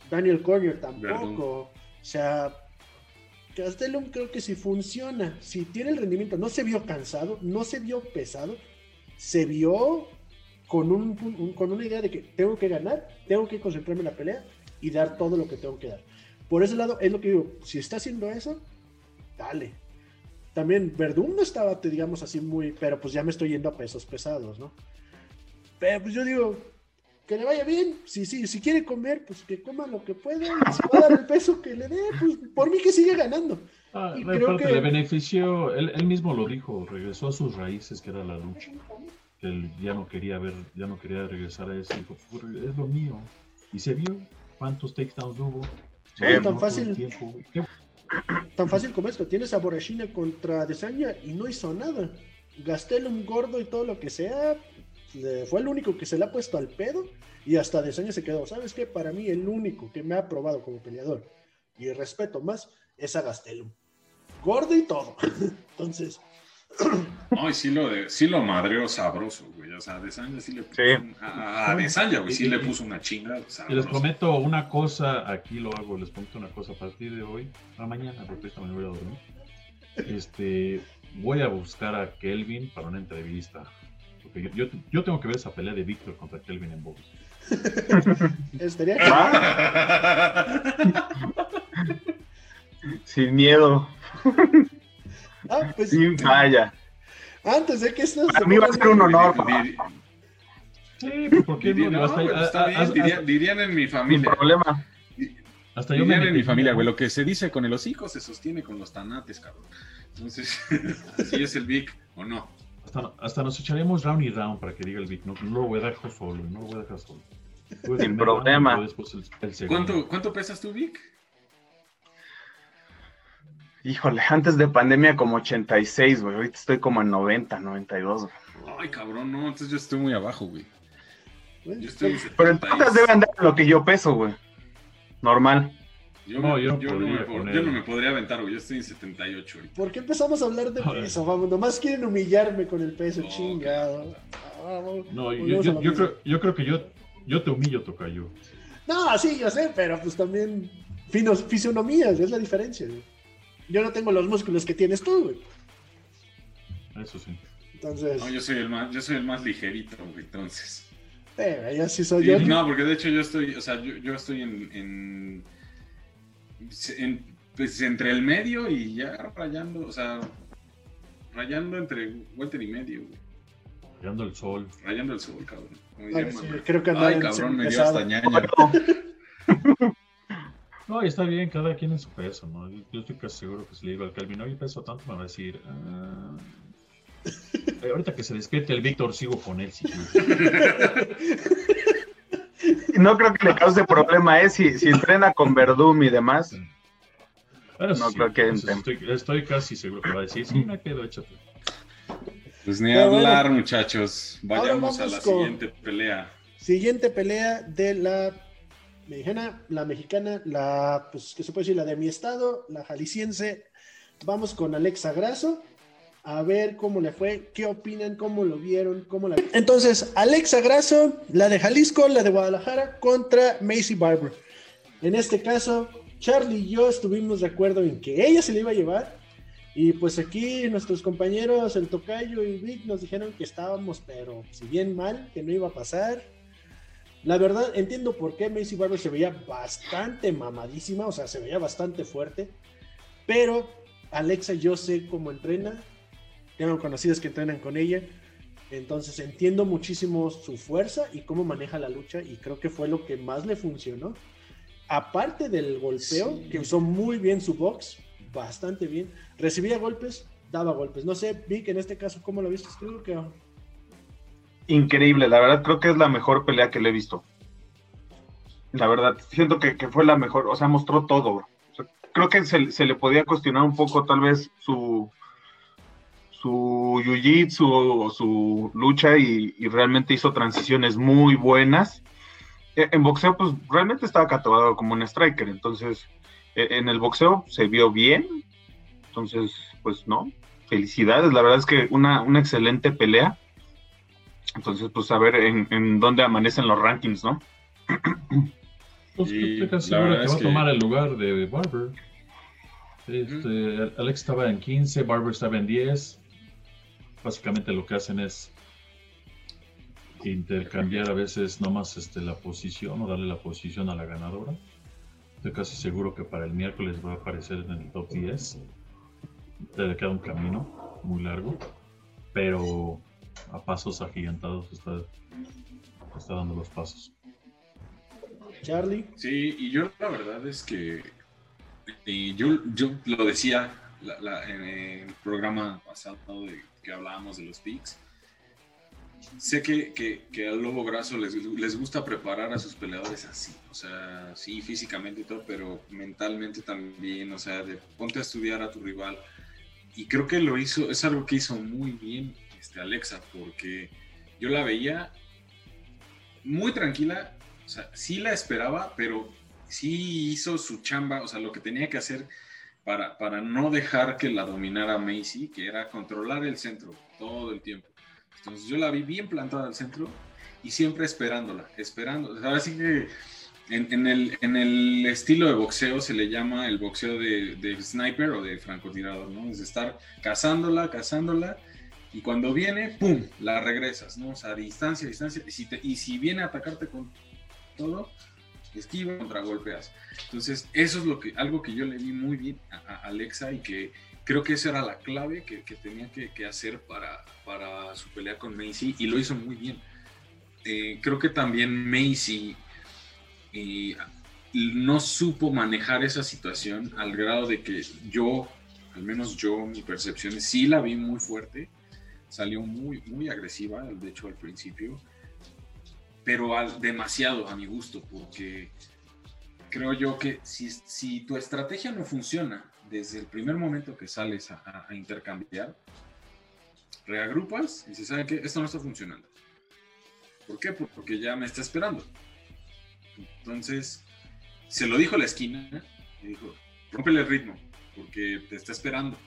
Daniel Cormier tampoco. O sea, Castellum creo que si funciona, si tiene el rendimiento, no se vio cansado, no se vio pesado, se vio con, un, con una idea de que tengo que ganar, tengo que concentrarme en la pelea y dar todo lo que tengo que dar. Por ese lado, es lo que digo, si está haciendo eso, dale. También Verdún no estaba, digamos así, muy, pero pues ya me estoy yendo a pesos pesados, ¿no? Pero pues yo digo, que le vaya bien, si, sí, si quiere comer, pues que coma lo que pueda, y si va a dar el peso que le dé, pues por mí que sigue ganando. Ah, y creo que le benefició, él, él, mismo lo dijo, regresó a sus raíces, que era la lucha. Él ya no quería ver, ya no quería regresar a eso, dijo, pues, es lo mío. Y se vio, cuántos takedowns hubo. tan fácil. tan fácil como esto. Tienes a Borashina contra Desanya y no hizo nada. Gastelum gordo y todo lo que sea. Fue el único que se le ha puesto al pedo. Y hasta Desanya se quedó. ¿Sabes qué? Para mí, el único que me ha aprobado como peleador y respeto más es a Gastelum. Gordo y todo. Entonces. No, y sí lo, de, sí lo madreó sabroso, güey. O sea, a Desanya sí le puso. Sí. A, a Desanya, güey, sí le puso una chinga. Y les prometo una cosa, aquí lo hago, les prometo una cosa a partir de hoy, a mañana, porque esta me voy a dormir. Este, voy a buscar a Kelvin para una entrevista. Porque yo, yo, tengo que ver esa pelea de Víctor contra Kelvin en box. Estaría Sin miedo. Ah, pues, Sin falla. Antes de que esto. A mí va a ser un honor, papá. Sí, pues, ¿por qué no? no hasta, pues, está bien, hasta, dirían, dirían en mi familia. Sin problema. Hasta yo me en mi familia, güey, lo que se dice con el hocico se sostiene con los tanates, cabrón. Entonces, así es el Vic, ¿o no? Hasta, hasta, nos echaremos round y round para que diga el Vic. No, no lo voy a dejar solo, no lo voy a dejar solo. Sin problema. Round, el, el ¿Cuánto, ¿Cuánto pesas tú, Vic? Híjole, antes de pandemia como 86, güey. Ahorita estoy como en 90, 92. Güey. Ay, cabrón, no. Entonces yo estoy muy abajo, güey. Yo estoy en Pero entonces debe andar lo que yo peso, güey. Normal. Yo, no, me, yo, yo, no me, yo, no me, podría aventar, güey. Yo estoy en 78. Güey. ¿Por qué empezamos a hablar de peso? Vamos, nomás quieren humillarme con el peso, no, chingado. no, yo, yo, creo, yo creo que yo, yo te humillo, Tocayo. No, sí, yo sé, pero pues también finos, fisionomías, es la diferencia. Güey. Yo no tengo los músculos que tienes tú, güey. Eso sí. Entonces. No, yo soy el más, yo soy el más ligerito, güey, entonces. Eh, ya sí soy sí, yo. No, porque de hecho yo estoy, o sea, yo, yo estoy en, en, en pues, entre el medio y ya rayando, o sea, rayando entre Walter y medio, güey. Rayando el sol. Rayando el sol, cabrón. Ay, sí, creo que Ay, cabrón, me dio hasta ñaña. No, está bien, cada quien en su peso, ¿no? Yo estoy casi seguro que si le digo al Calvin, oye, peso tanto, me va a decir, ah... ahorita que se despierte el Víctor, sigo con él. Si no creo que le cause problema, ¿eh? Si, si entrena con Verdum y demás. Bueno, no sí, creo que estoy, estoy, casi seguro que va a decir, sí, me quedo hecho. Pues ni Pero hablar, bueno, muchachos. Vayamos a la siguiente pelea. Siguiente pelea de la mexicana, la mexicana, la, pues, ¿qué se puede decir? La de mi estado, la jalisciense. Vamos con Alexa Grasso, a ver cómo le fue, qué opinan, cómo lo vieron, cómo la... Entonces, Alexa Grasso, la de Jalisco, la de Guadalajara, contra Macy Barber. En este caso, Charlie y yo estuvimos de acuerdo en que ella se le iba a llevar. Y pues aquí nuestros compañeros, el Tocayo y Vic, nos dijeron que estábamos, pero si bien mal, que no iba a pasar. La verdad, entiendo por qué Macy Barber se veía bastante mamadísima, o sea, se veía bastante fuerte. Pero Alexa, yo sé cómo entrena. Tengo conocidos que entrenan con ella. Entonces entiendo muchísimo su fuerza y cómo maneja la lucha. Y creo que fue lo que más le funcionó. Aparte del golpeo, sí. que usó muy bien su box, bastante bien. Recibía golpes, daba golpes. No sé, Vic, en este caso, ¿cómo lo viste? Creo que increíble, la verdad creo que es la mejor pelea que le he visto. La verdad, siento que, que fue la mejor, o sea, mostró todo. Creo que se, se, le podía cuestionar un poco tal vez su su jiu-jitsu su lucha y, y, realmente hizo transiciones muy buenas. E, En boxeo, pues realmente estaba catalogado como un striker, entonces e, en el boxeo se vio bien, entonces, pues no, felicidades, la verdad es que una, una excelente pelea. Entonces, pues a ver en, en dónde amanecen los rankings, ¿no? Pues estoy casi seguro que va a tomar el lugar de Barber. Este. Alex estaba en 15, Barber estaba en 10. Básicamente lo que hacen es intercambiar a veces nomás este, la posición o darle la posición a la ganadora. Estoy casi seguro que para el miércoles va a aparecer en el top 10. Le queda un camino muy largo, pero a pasos agigantados está, está dando los pasos. Charlie. Sí, y yo la verdad es que y yo, yo lo decía la, la, en el programa pasado de, que hablábamos de los picks. sé que, que, al Lobo Graso les, les, gusta preparar a sus peleadores así, o sea, sí, físicamente y todo, pero mentalmente también, o sea, de ponte a estudiar a tu rival. Y creo que lo hizo, es algo que hizo muy bien este, Alexa, porque yo la veía muy tranquila, o sea, sí la esperaba, pero sí hizo su chamba, o sea, lo que tenía que hacer para, para no dejar que la dominara Macy, que era controlar el centro todo el tiempo. Entonces yo la vi bien plantada al centro y siempre esperándola, esperando. Así que en, el, en, el, estilo de boxeo se le llama el boxeo de, sniper o de francotirador, ¿no? Es estar cazándola, cazándola y cuando viene, ¡pum!, la regresas, ¿no? O sea, a distancia, a distancia. Y si, y si viene a atacarte con todo, esquiva, contragolpeas. Entonces, eso es lo que, algo que yo le vi muy bien a, Alexa y que creo que esa era la clave que, tenía que, hacer para, para, su pelea con Macy y lo hizo muy bien. Eh, creo que también Macy eh, no supo manejar esa situación al grado de que yo, al menos yo, mi percepción sí la vi muy fuerte, salió muy, muy agresiva, de hecho al principio, pero demasiado a mi gusto, porque creo yo que si, si, tu estrategia no funciona desde el primer momento que sales a, intercambiar, reagrupas y se sabe que esto no está funcionando. ¿Por qué? Porque ya me está esperando. Entonces, se lo dijo la esquina y dijo, rompele el ritmo, porque te está esperando.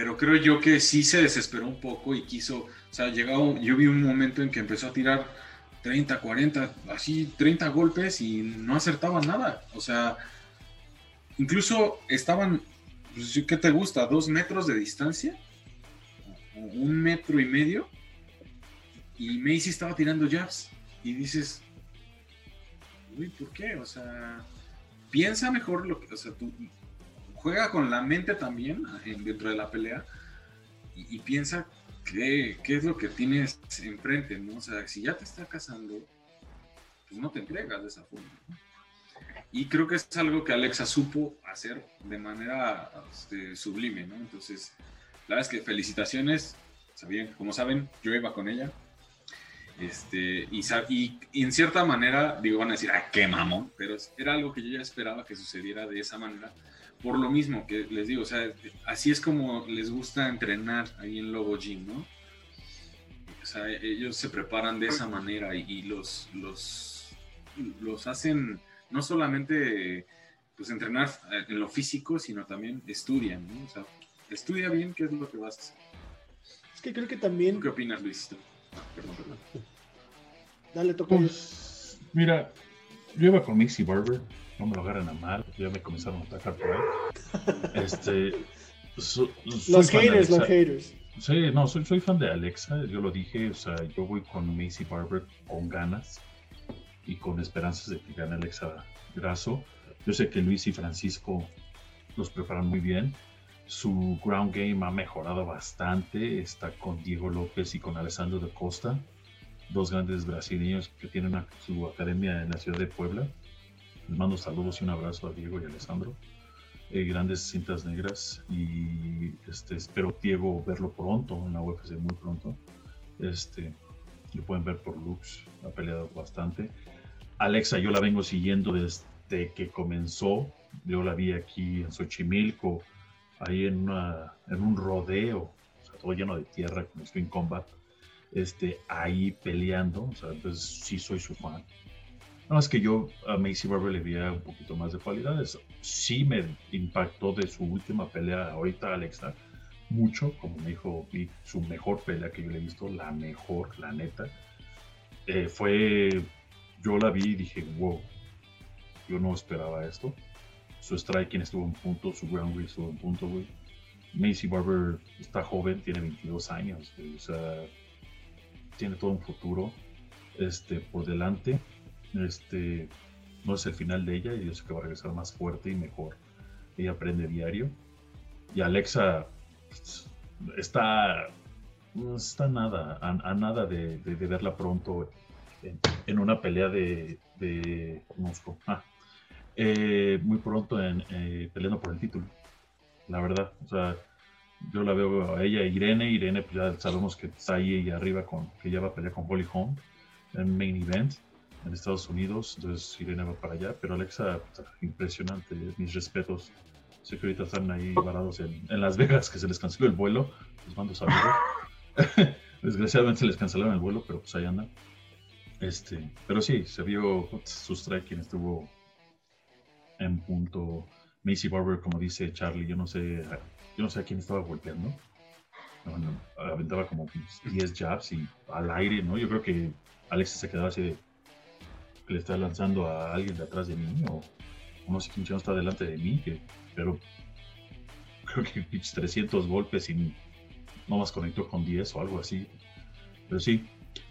Pero creo yo que sí se desesperó un poco y quiso, o sea, llegado, yo vi un momento en que empezó a tirar 30, 40, así 30 golpes y no acertaba nada. O sea, incluso estaban, pues, ¿qué te gusta? ¿Dos metros de distancia? un metro y medio? Y Macy estaba tirando jabs. Y dices, uy, ¿por qué? O sea, piensa mejor lo que, o sea, tú juega con la mente también dentro de la pelea y, piensa qué, qué, es lo que tienes enfrente, ¿no? O sea, si ya te está cazando, pues no te entregas de esa forma. Y creo que es algo que Alexa supo hacer de manera este, sublime, ¿no? Entonces, la verdad es que felicitaciones. Sabían, como saben, yo iba con ella. Este, y, y, en cierta manera, digo, van a decir, ¡ay, qué mamón! Pero era algo que yo ya esperaba que sucediera de esa manera por lo mismo que les digo, o sea, así es como les gusta entrenar ahí en Lobo Gym, ¿no? O sea, ellos se preparan de esa manera y, los, los, los hacen no solamente pues entrenar en lo físico, sino también estudian, ¿no? O sea, estudia bien qué es lo que vas a hacer. Es que creo que también... ¿Qué opinas, Luisito? perdón, perdón. Dale, toca. Pues, mira, yo iba con Mixie Barber no me lo agarren a mal, ya me comenzaron a atacar por ahí. Este, los haters, los haters. Sí, no, soy, soy fan de Alexa, yo lo dije, o sea, yo voy con Macy Barber con ganas y con esperanzas de que gane Alexa Grasso. Yo sé que Luis y Francisco los preparan muy bien. Su ground game ha mejorado bastante. Está con Diego López y con Alessandro de Costa, dos grandes brasileños que tienen su academia en la ciudad de Puebla. Les mando saludos y un abrazo a Diego y a Alessandro. Eh, grandes cintas negras y este, espero Diego verlo pronto en la UFC muy pronto. Este, lo pueden ver por Lux, ha peleado bastante. Alexa yo la vengo siguiendo desde que comenzó. Yo la vi aquí en Xochimilco, ahí en, una, en un rodeo, todo lleno de tierra como Spin Combat. Este, ahí peleando, o sea, pues sí soy su fan. No, es que yo a Macy Barber le veía un poquito más de cualidades. Sí me impactó de su última pelea ahorita Alexa mucho, como me dijo, su mejor pelea que yo le he visto, la mejor, la neta. Eh, fue, yo la vi y dije, wow, yo no esperaba esto. Su striking estuvo en punto, su ground estuvo en punto, güey. Macy Barber está joven, tiene 22 años, o sea, tiene todo un futuro este, por delante este, no es el final de ella y yo sé que va a regresar más fuerte y mejor. Ella aprende diario. Y Alexa pues, está, está nada, a, nada de, verla pronto en, una pelea de, de Moscú. Ah, eh, muy pronto en, eh, peleando por el título. La verdad, o sea, yo la veo a ella, Irene. Irene, pues ya sabemos que está ahí arriba, con, que ya va a pelear con Holly Holm en Main Event en Estados Unidos. Entonces Irene va para allá. Pero Alexa, impresionante. Mis respetos. Sé que ahorita están ahí varados en, en Las Vegas, que se les canceló el vuelo. Les mando saludos. Desgraciadamente se les cancelaron el vuelo, pero pues ahí andan. Este, pero sí, se vio su striking estuvo en punto. Macy Barber, como dice Charlie, yo no sé, yo no sé a quién estaba golpeando. aventaba como 10 jabs y al aire, ¿no? Yo creo que Alex se quedaba así de que le está lanzando a alguien de atrás de mí o, no sé quién está delante de mí, que, pero creo que 300 golpes y no más conectó con 10 o algo así. Pero sí,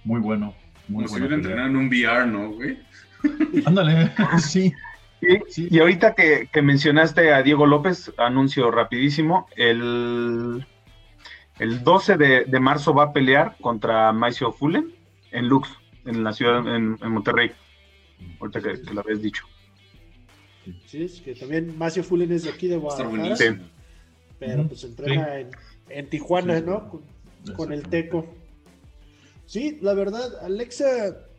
muy bueno. Muy Como si hubiera entrenado en un VR, ¿no, güey? Ándale, sí. Y, ahorita que, mencionaste a Diego López, anuncio rapidísimo, el, el 12 de, marzo va a pelear contra Maicio Fulen en Lux, en la ciudad, en, Monterrey, ahorita que, lo habías dicho. Sí, es que también Maicio Fulen es de aquí de Guadalajara, sí. pero pues entrena en, en, Tijuana, ¿no? Con, con el Teco. Sí, la verdad, Alexa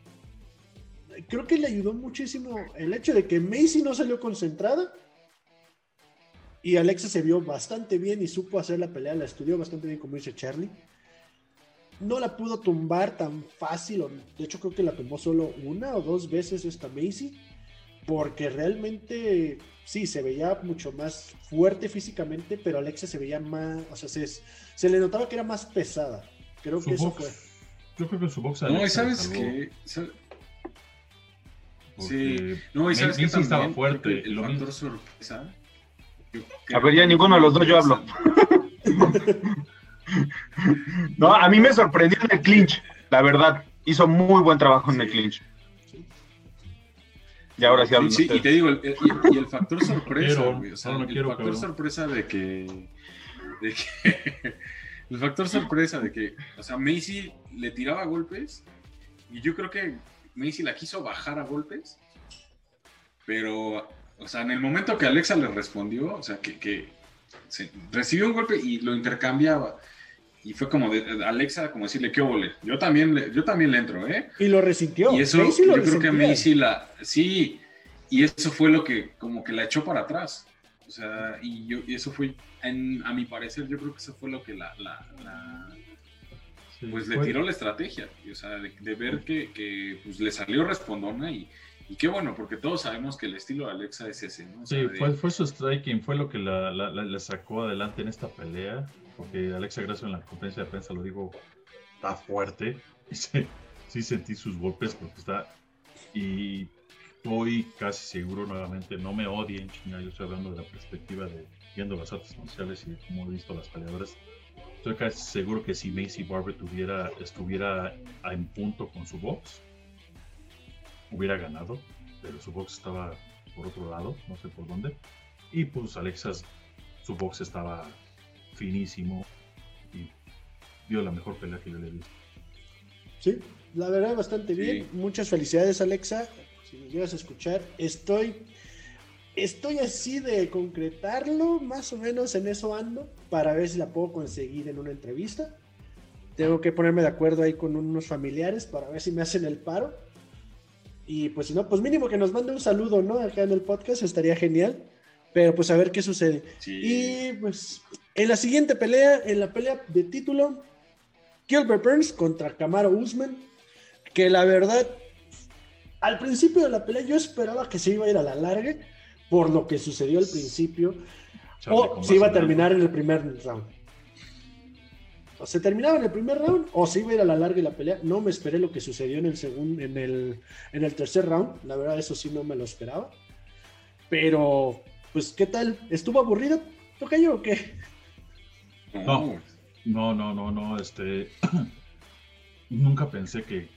creo que le ayudó muchísimo el hecho de que Macy no salió concentrada y Alexa se vio bastante bien y supo hacer la pelea, la estudió bastante bien, como dice Charlie. No la pudo tumbar tan fácil, de hecho creo que la tumbó solo una o dos veces esta Macy, porque realmente sí, se veía mucho más fuerte físicamente, pero Alexa se veía más, o sea, se, le notaba que era más pesada. Creo que eso fue. Yo creo que su box No, y sabes que Sí, no, y sabes que también estaba fuerte. El factor sorpresa. A ver, ya ninguno de los dos yo hablo. no, a mí me sorprendió en el clinch, la verdad. Hizo muy buen trabajo en el clinch. Y ahora sí hablo. Sí, y te digo, el, y, el factor sorpresa, o sea, el factor sorpresa de que, de que el factor sorpresa de que, o sea, Macy le tiraba golpes y yo creo que Macy la quiso bajar a golpes, pero, o sea, en el momento que Alexa le respondió, o sea, que, recibió un golpe y lo intercambiaba. Y fue como de Alexa, como decirle, ¿qué ole? Yo también, le, yo también le entro, ¿eh? Y lo resintió. Y eso, yo creo que Macy la, sí, y eso fue lo que, como que la echó para atrás. O sea, y, yo, y eso fue, a mi parecer, yo creo que eso fue lo que la pues le tiró la estrategia, o sea, de, ver que, pues, le salió respondona y, qué bueno, porque todos sabemos que el estilo de Alexa es ese, ¿no? sí, fue, su striking, fue lo que la, sacó adelante en esta pelea, porque Alexa Grasso en la conferencia de prensa lo dijo, está fuerte, y sí, sentí sus golpes porque está, y estoy casi seguro nuevamente, no me odien, China, yo estoy hablando de la perspectiva de viendo las artes marciales y cómo he visto las peleadoras Estoy casi seguro que si Macy Barber tuviera, estuviera en punto con su box, hubiera ganado, pero su box estaba por otro lado, no sé por dónde. Y pues Alexa, su box estaba finísimo y dio la mejor pelea que yo le he visto. Sí, la verdad bastante bien. Muchas felicidades Alexa. Si me llegas a escuchar, estoy estoy así de concretarlo, más o menos en eso ando, para ver si la puedo conseguir en una entrevista. Tengo que ponerme de acuerdo ahí con unos familiares para ver si me hacen el paro. Y pues si no, pues mínimo que nos mande un saludo, ¿no? Acá en el podcast estaría genial. Pero pues a ver qué sucede. Y pues en la siguiente pelea, en la pelea de título, Gilbert Burns contra Camaro Usman, que la verdad, al principio de la pelea yo esperaba que se iba a ir a la larga, por lo que sucedió al principio, o se iba a terminar en el primer round. O se terminaba en el primer round o se iba a ir a la larga y la pelea. No me esperé lo que sucedió en el segundo, en el, en el tercer round. La verdad, eso sí no me lo esperaba. Pero, pues, ¿qué tal? ¿Estuvo aburrido? ¿Toca yo o qué? No, no, no, no, no. Este, nunca pensé que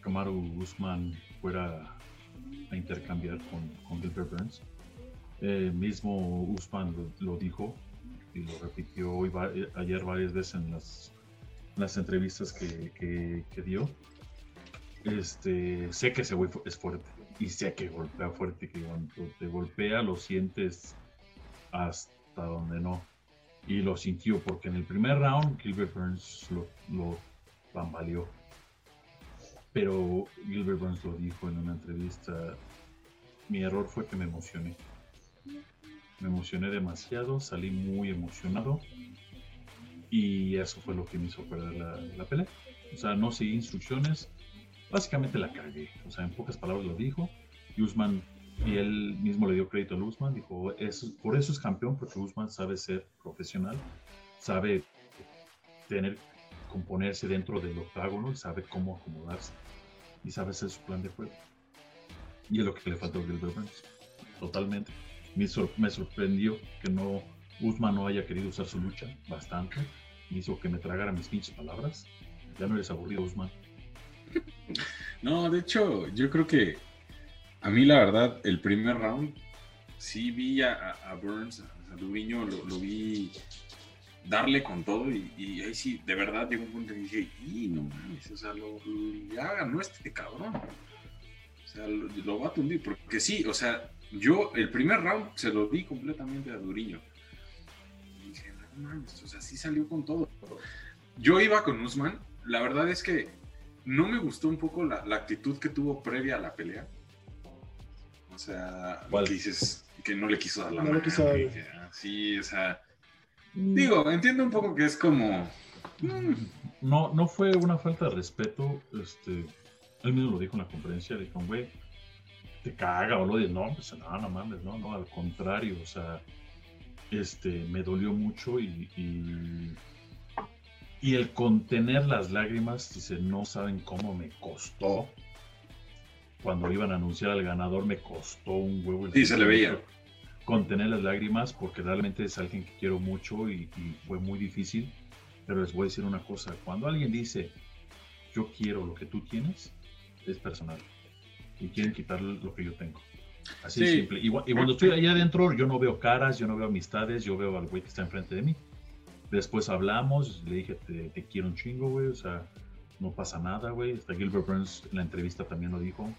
Kamaru Guzmán fuera a intercambiar con, con Gilbert Burns. Eh, mismo Usman lo, dijo y lo repitió hoy, ayer varias veces en las, las entrevistas que, dio. Este, sé que ese güey es fuerte y sé que golpea fuerte, que cuando te golpea lo sientes hasta donde no. Y lo sintió, porque en el primer round Gilbert Burns lo, lo bambaleó. Pero Gilbert Burns lo dijo en una entrevista, mi error fue que me emocioné. Me emocioné demasiado, salí muy emocionado y eso fue lo que me hizo perder la, pelea. O sea, no seguí instrucciones, básicamente la cagué. O sea, en pocas palabras lo dijo. Usman, y él mismo le dio crédito a Usman, dijo, eso, por eso es campeón, porque Usman sabe ser profesional, sabe tener, componerse dentro del octágono, sabe cómo acomodarse y sabe hacer su plan de juego. Y es lo que le faltó a Gilbert Burns, totalmente. Me, me sorprendió que no Usman no haya querido usar su lucha bastante. Me hizo que me tragara mis pinches palabras. Ya no eres aburrido, Usman. No, de hecho, yo creo que a mí la verdad, el primer round, sí vi a, Burns, a Duriño, lo, vi darle con todo y, ahí sí, de verdad llegó un punto en que dije, y no mames, o sea, lo, ya ganó este cabrón. O sea, lo, va a tundir, porque sí, o sea, yo el primer round se lo di completamente a Duriño. Y dije, no mames, o sea, sí salió con todo. Yo iba con Usman, la verdad es que no me gustó un poco la, actitud que tuvo previa a la pelea. O sea, que dices que no le quiso dar la no mano. sí, o sea. Mm. Digo, entiendo un poco que es como. Mm. No, no fue una falta de respeto. Este, él mismo lo dijo en la conferencia, dijo, güey, te caga o lo de no, pues no, no mames, no, no, al contrario, o sea, este, me dolió mucho y y el contener las lágrimas, dice, no saben cómo me costó. Cuando iban a anunciar al ganador, me costó un huevo. Sí, se le veía. Contener las lágrimas porque realmente es alguien que quiero mucho y, fue muy difícil. Pero les voy a decir una cosa, cuando alguien dice, yo quiero lo que tú tienes, es personal. Y quieren quitar lo que yo tengo. Así de simple. Y, y, cuando estoy allá adentro, yo no veo caras, yo no veo amistades, yo veo al güey que está enfrente de mí. Después hablamos, le dije, te, quiero un chingo, güey, o sea, no pasa nada, güey. Hasta Gilbert Burns en la entrevista también lo dijo.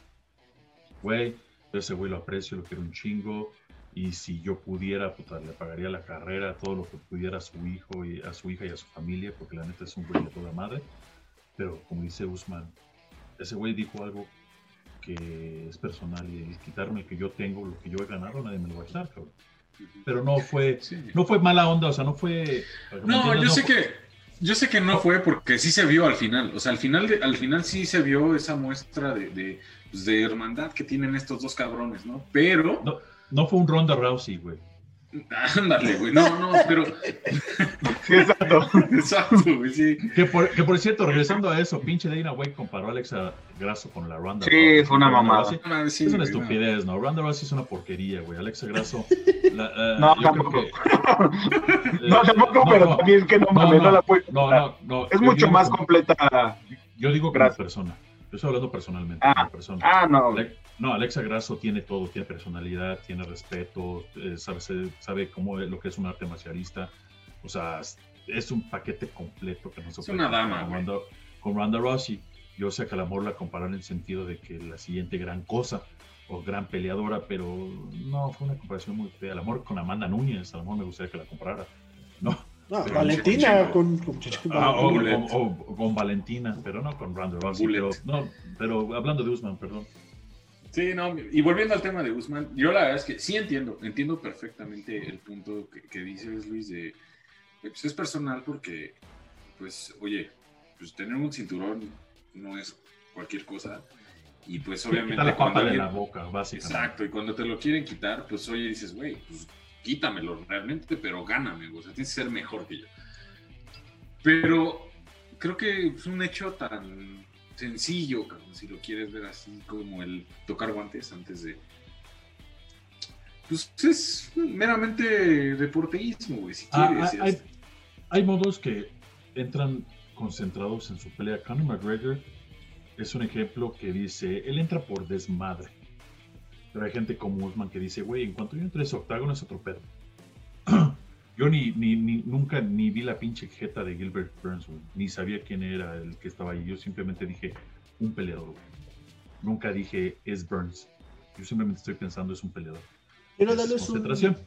Güey, ese güey lo aprecio, lo quiero un chingo. Y si yo pudiera, puta, le pagaría la carrera, todo lo que pudiera a su hijo y a su hija y a su familia, porque la neta es un güey de toda madre. Pero como dice Usman, ese güey dijo algo que es personal y el quitarme el que yo tengo, lo que yo he ganado, nadie me lo va a quitar, cabrón pero no fue, no fue mala onda, o sea, no fue. No, yo sé que, yo sé que no fue porque sí se vio al final, o sea, al final, de, al final sí se vio esa muestra de, de, pues, de hermandad que tienen estos dos cabrones, ¿no? Pero. No, no fue un Ronda Rousey, güey. Ándale, güey. No, no, pero. Sí, exacto. exacto, güey, sí. Que por, que por cierto, regresando a eso, pinche Dana White comparó a Alexa Grasso con la Ronda. Sí, fue una mamada. es una estupidez, ¿no? Ronda Rousey es una porquería, güey. Alexa Grasso. La, uh, no, tampoco. Que, no, tampoco, pero también que no mames, no, la puede. No, no, no. Es mucho más completa. Yo digo como persona. Yo estoy hablando personalmente. Ah, persona. ah no. No, Alexa Grasso tiene todo, tiene personalidad, tiene respeto, eh, sabe, sabe cómo lo que es un arte marcialista. O sea, es un paquete completo que no se es una dama. Con Ronda, Rossi, yo sé que al amor la comparan en el sentido de que la siguiente gran cosa o gran peleadora, pero no, fue una comparación muy fea. El amor con Amanda Núñez, al amor me gustaría que la comparara. No, Valentina con, ah, o, con Valentina, pero no con Ronda Rossi. no, pero hablando de Usman, perdón. Sí, no, y volviendo al tema de Guzmán, yo la verdad es que sí entiendo, entiendo perfectamente el punto que, dices, Luis, de, pues es personal porque, pues, oye, pues tener un cinturón no es cualquier cosa, y pues obviamente... la cuando de la boca, básicamente. Exacto, y cuando te lo quieren quitar, pues oye, dices, güey, pues quítamelo realmente, pero gáname, o sea, tienes que ser mejor que yo. Pero creo que es un hecho tan sencillo, si lo quieres ver así como el tocar guantes antes de. Pues es meramente deporteísmo, güey, si ah, quieres. Ah, hay, hay, modos que entran concentrados en su pelea. Conor McGregor es un ejemplo que dice: él entra por desmadre. Pero hay gente como Usman que dice: güey, en cuanto yo entre ese octágono es otro pedo. Yo ni, ni, nunca ni vi la pinche jeta de Gilbert Burns, Ni sabía quién era el que estaba ahí. Yo simplemente dije, un peleador, Nunca dije, es Burns. Yo simplemente estoy pensando, es un peleador. Quiero darles concentración.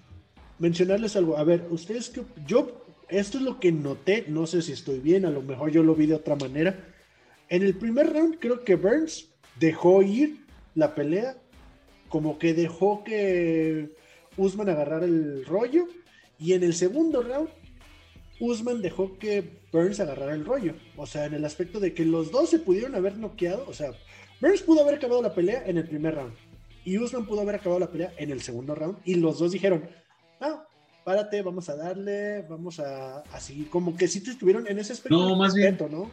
mencionarles algo. A ver, ustedes que yo esto es lo que noté, no sé si estoy bien, a lo mejor yo lo vi de otra manera. En el primer round creo que Burns dejó ir la pelea, como que dejó que Usman agarrara el rollo, y en el segundo round Usman dejó que Burns agarrara el rollo. O sea, en el aspecto de que los dos se pudieron haber noqueado. O sea, Burns pudo haber acabado la pelea en el primer round. Y Usman pudo haber acabado la pelea en el segundo round. Y los dos dijeron, ah, párate, vamos a darle, vamos a, seguir. Como que si te estuvieron en ese aspecto. No, más bien. ¿no?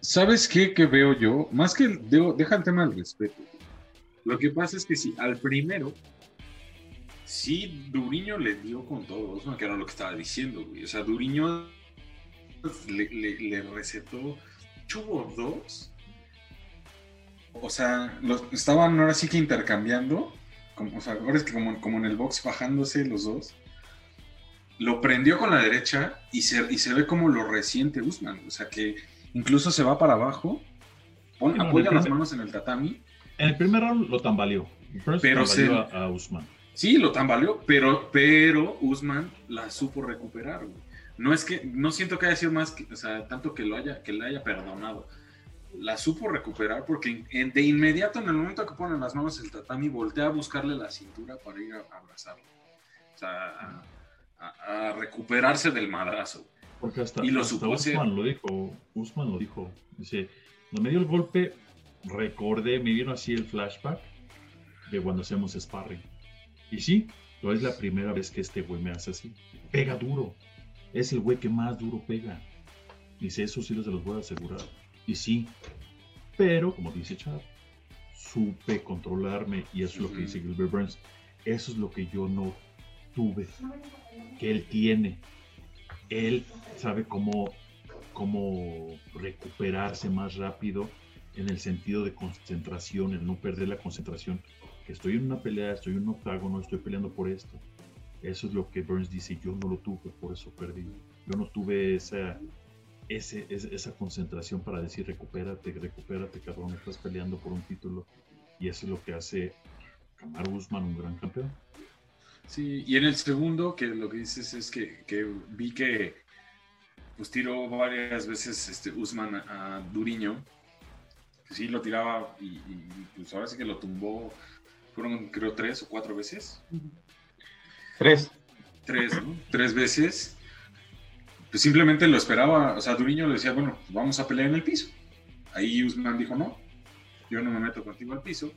¿Sabes qué que veo yo? Más que deja el tema del respeto. Lo que pasa es que si al primero sí, Duriño le dio con todo, que era lo que estaba diciendo, güey. O sea, Duriño le, recetó Chubo dos. O sea, los, estaban ahora sí que intercambiando. Como, o sea, ahora es que como, en el box bajándose los dos. Lo prendió con la derecha y se, y se ve como lo resiente Usman. O sea, que incluso se va para abajo, apoya las manos en el tatami. En el primer round lo tambaleó. pero se, a Usman. Sí, lo tambaleó, pero, pero Usman la supo recuperar, No es que, no siento que haya sido más, o sea, tanto que lo haya, que le haya perdonado. La supo recuperar porque de inmediato, en el momento que pone las manos el tatami, voltea a buscarle la cintura para ir a, abrazarlo. O sea, a, recuperarse del madrazo. Porque hasta, y lo Usman lo dijo, Usman lo dijo. Dice, no me dio el golpe, recordé, me vino así el flashback de cuando hacemos sparring y sí, no es la primera vez que este güey me hace así. Pega duro. Es el güey que más duro pega. Dice, eso sí les los voy a asegurar. Y sí, pero como dice Chad, supe controlarme y eso es lo que dice Gilbert Burns. Eso es lo que yo no tuve, que él tiene. Él sabe cómo, cómo recuperarse más rápido en el sentido de concentración, el no perder la concentración estoy en una pelea, estoy en un octágono, estoy peleando por esto. Eso es lo que Burns dice, yo no lo tuve, por eso perdí. Yo no tuve esa, ese, esa concentración para decir, recupérate, recupérate, cabrón, estás peleando por un título. Y eso es lo que hace Kamaru Usman un gran campeón. Sí, y en el segundo, que lo que dices es que, que vi que pues tiró varias veces este Usman a, Duriño, sí lo tiraba y, y, pues ahora sí que lo tumbó fueron creo tres o cuatro veces. Tres. Tres, ¿no? Tres veces. Pues simplemente lo esperaba, o sea, Duriño le decía, bueno, vamos a pelear en el piso. Ahí Usman dijo, no, yo no me meto contigo al piso.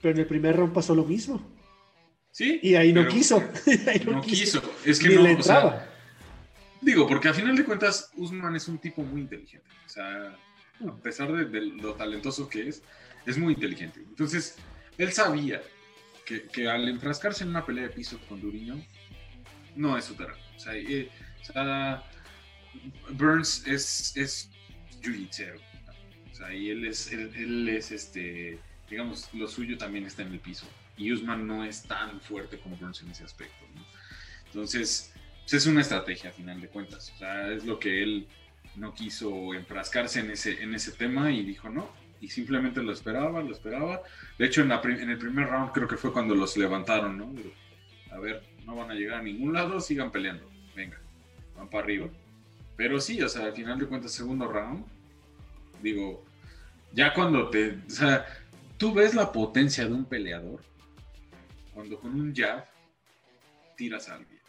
Pero en el primer round pasó lo mismo. Sí. Y ahí no quiso. no, quiso. Es que no, o sea, digo, porque a final de cuentas, Usman es un tipo muy inteligente. O sea, a pesar de lo talentoso que es, es muy inteligente. Entonces, él sabía que, al enfrascarse en una pelea de piso con Duriño, no es su terreno. O sea, eh, Burns es, es jiu O sea, y él es, él, es este, digamos, lo suyo también está en el piso. Y Usman no es tan fuerte como Burns en ese aspecto. Entonces, pues, es una estrategia a final de cuentas. O sea, es lo que él no quiso enfrascarse en ese, en ese tema y dijo, no, y simplemente lo esperaba, lo esperaba. De hecho, en, en el primer round creo que fue cuando los levantaron, ¿no? A ver, no van a llegar a ningún lado, sigan peleando, venga, van para arriba. Pero sí, o sea, al final de cuentas, segundo round, digo, ya cuando te, o sea, tú ves la potencia de un peleador cuando con un jab tiras a alguien.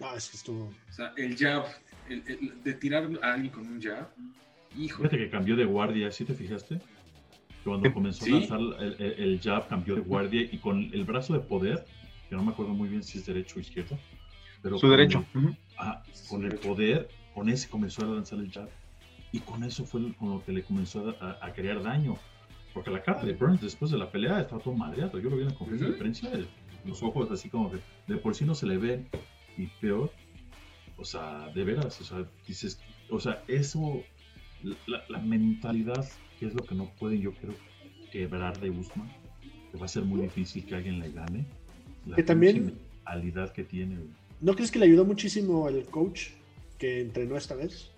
Ah, es que estuvo. O sea, el jab, de tirar a alguien con un jab, Fíjate que cambió de guardia, ¿sí te fijaste? Cuando comenzó a lanzar el, jab, cambió de guardia y con el brazo de poder, que no me acuerdo muy bien si es derecho o izquierdo. Pero Su derecho. Ah, con el poder, con ese comenzó a lanzar el jab. Y con eso fue con lo que le comenzó a, crear daño. Porque la cara de Burns después de la pelea estaba todo madreado. Yo lo vi en la conferencia de prensa, los ojos así como que de por sí no se le ven. Y peor, o sea, de veras, o sea, dices, o sea, eso la, mentalidad, que es lo que no puede, yo creo, quebrar de Usman, que va a ser muy difícil que alguien le gane. La que también, mentalidad que tiene. ¿No crees que le ayudó muchísimo el coach que entrenó esta vez?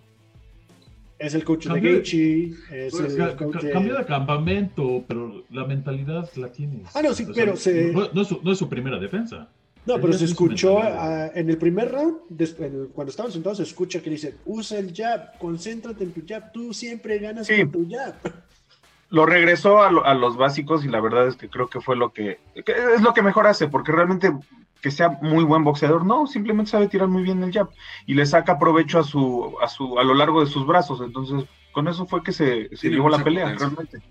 Es el coach de es pues, el coach de... Cambió de campamento, pero la mentalidad la tiene. Ah, no, sí, pero no, es su, primera defensa. No, pero se escuchó uh, en el primer round, cuando estaban sentados, se escucha que dice, usa el jab, concéntrate en tu jab, tú siempre ganas con tu jab. Lo regresó a, a, los básicos y la verdad es que creo que fue lo que, que, es lo que mejor hace, porque realmente que sea muy buen boxeador, no, simplemente sabe tirar muy bien el jab y le saca provecho a su, a su, a lo largo de sus brazos, entonces con eso fue que se, se llevó la pelea, realmente.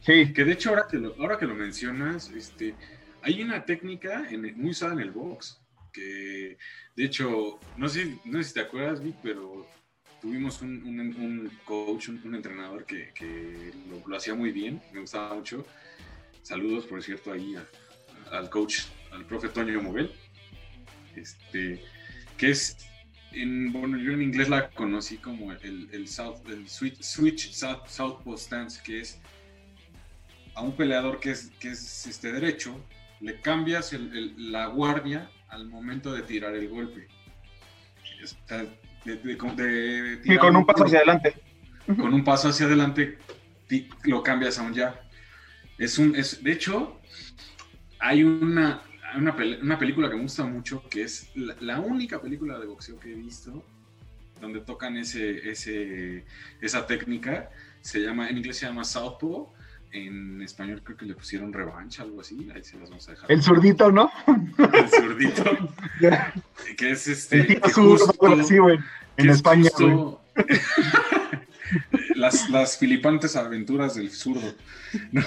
Sí. Que de hecho ahora que lo, ahora que lo mencionas, este hay una técnica muy usada en el box, que de hecho, no sé, no sé si te acuerdas, Vic, pero tuvimos un, coach, un, entrenador que, lo, hacía muy bien, me gustaba mucho. Saludos, por cierto, ahí al coach, al profe Toño Moguel, este, que es, en, bueno, yo en inglés la conocí como el, el, South, el switch, switch South, Southpaw Stance, que es a un peleador que es, que es este derecho, le cambias la guardia al momento de tirar el golpe. y con un paso hacia adelante. Con un paso hacia adelante lo cambias a un ya. Es un, es, de hecho, hay una, una, película que me gusta mucho, que es la, única película de boxeo que he visto donde tocan ese, ese, esa técnica. Se llama, en inglés se llama Southpaw en español creo que le pusieron revancha, algo así. Ahí se las vamos a dejar. El zurdito, ¿no? El zurdito. que es este. El En España, las, las filipantes aventuras del zurdo. No,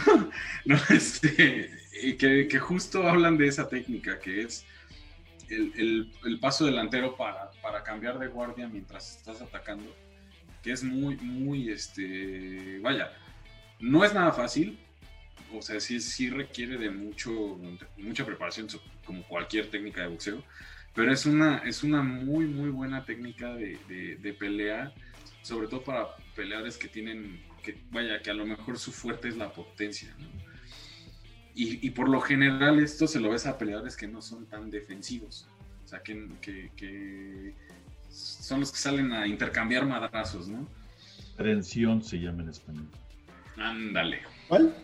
no este. Que, que, justo hablan de esa técnica, que es el, el, el paso delantero para, para cambiar de guardia mientras estás atacando, que es muy, muy, este, vaya, no es nada fácil, o sea, sí, sí requiere de mucho, mucha preparación, como cualquier técnica de boxeo, pero es una, es una muy, muy buena técnica de, pelea, sobre todo para peleadores que tienen, que vaya, que a lo mejor su fuerte es la potencia, y, por lo general esto se lo ves a peleadores que no son tan defensivos, o sea, que, que son los que salen a intercambiar madrazos, ¿no? Redención se llama en español. Ándale. ¿Cuál?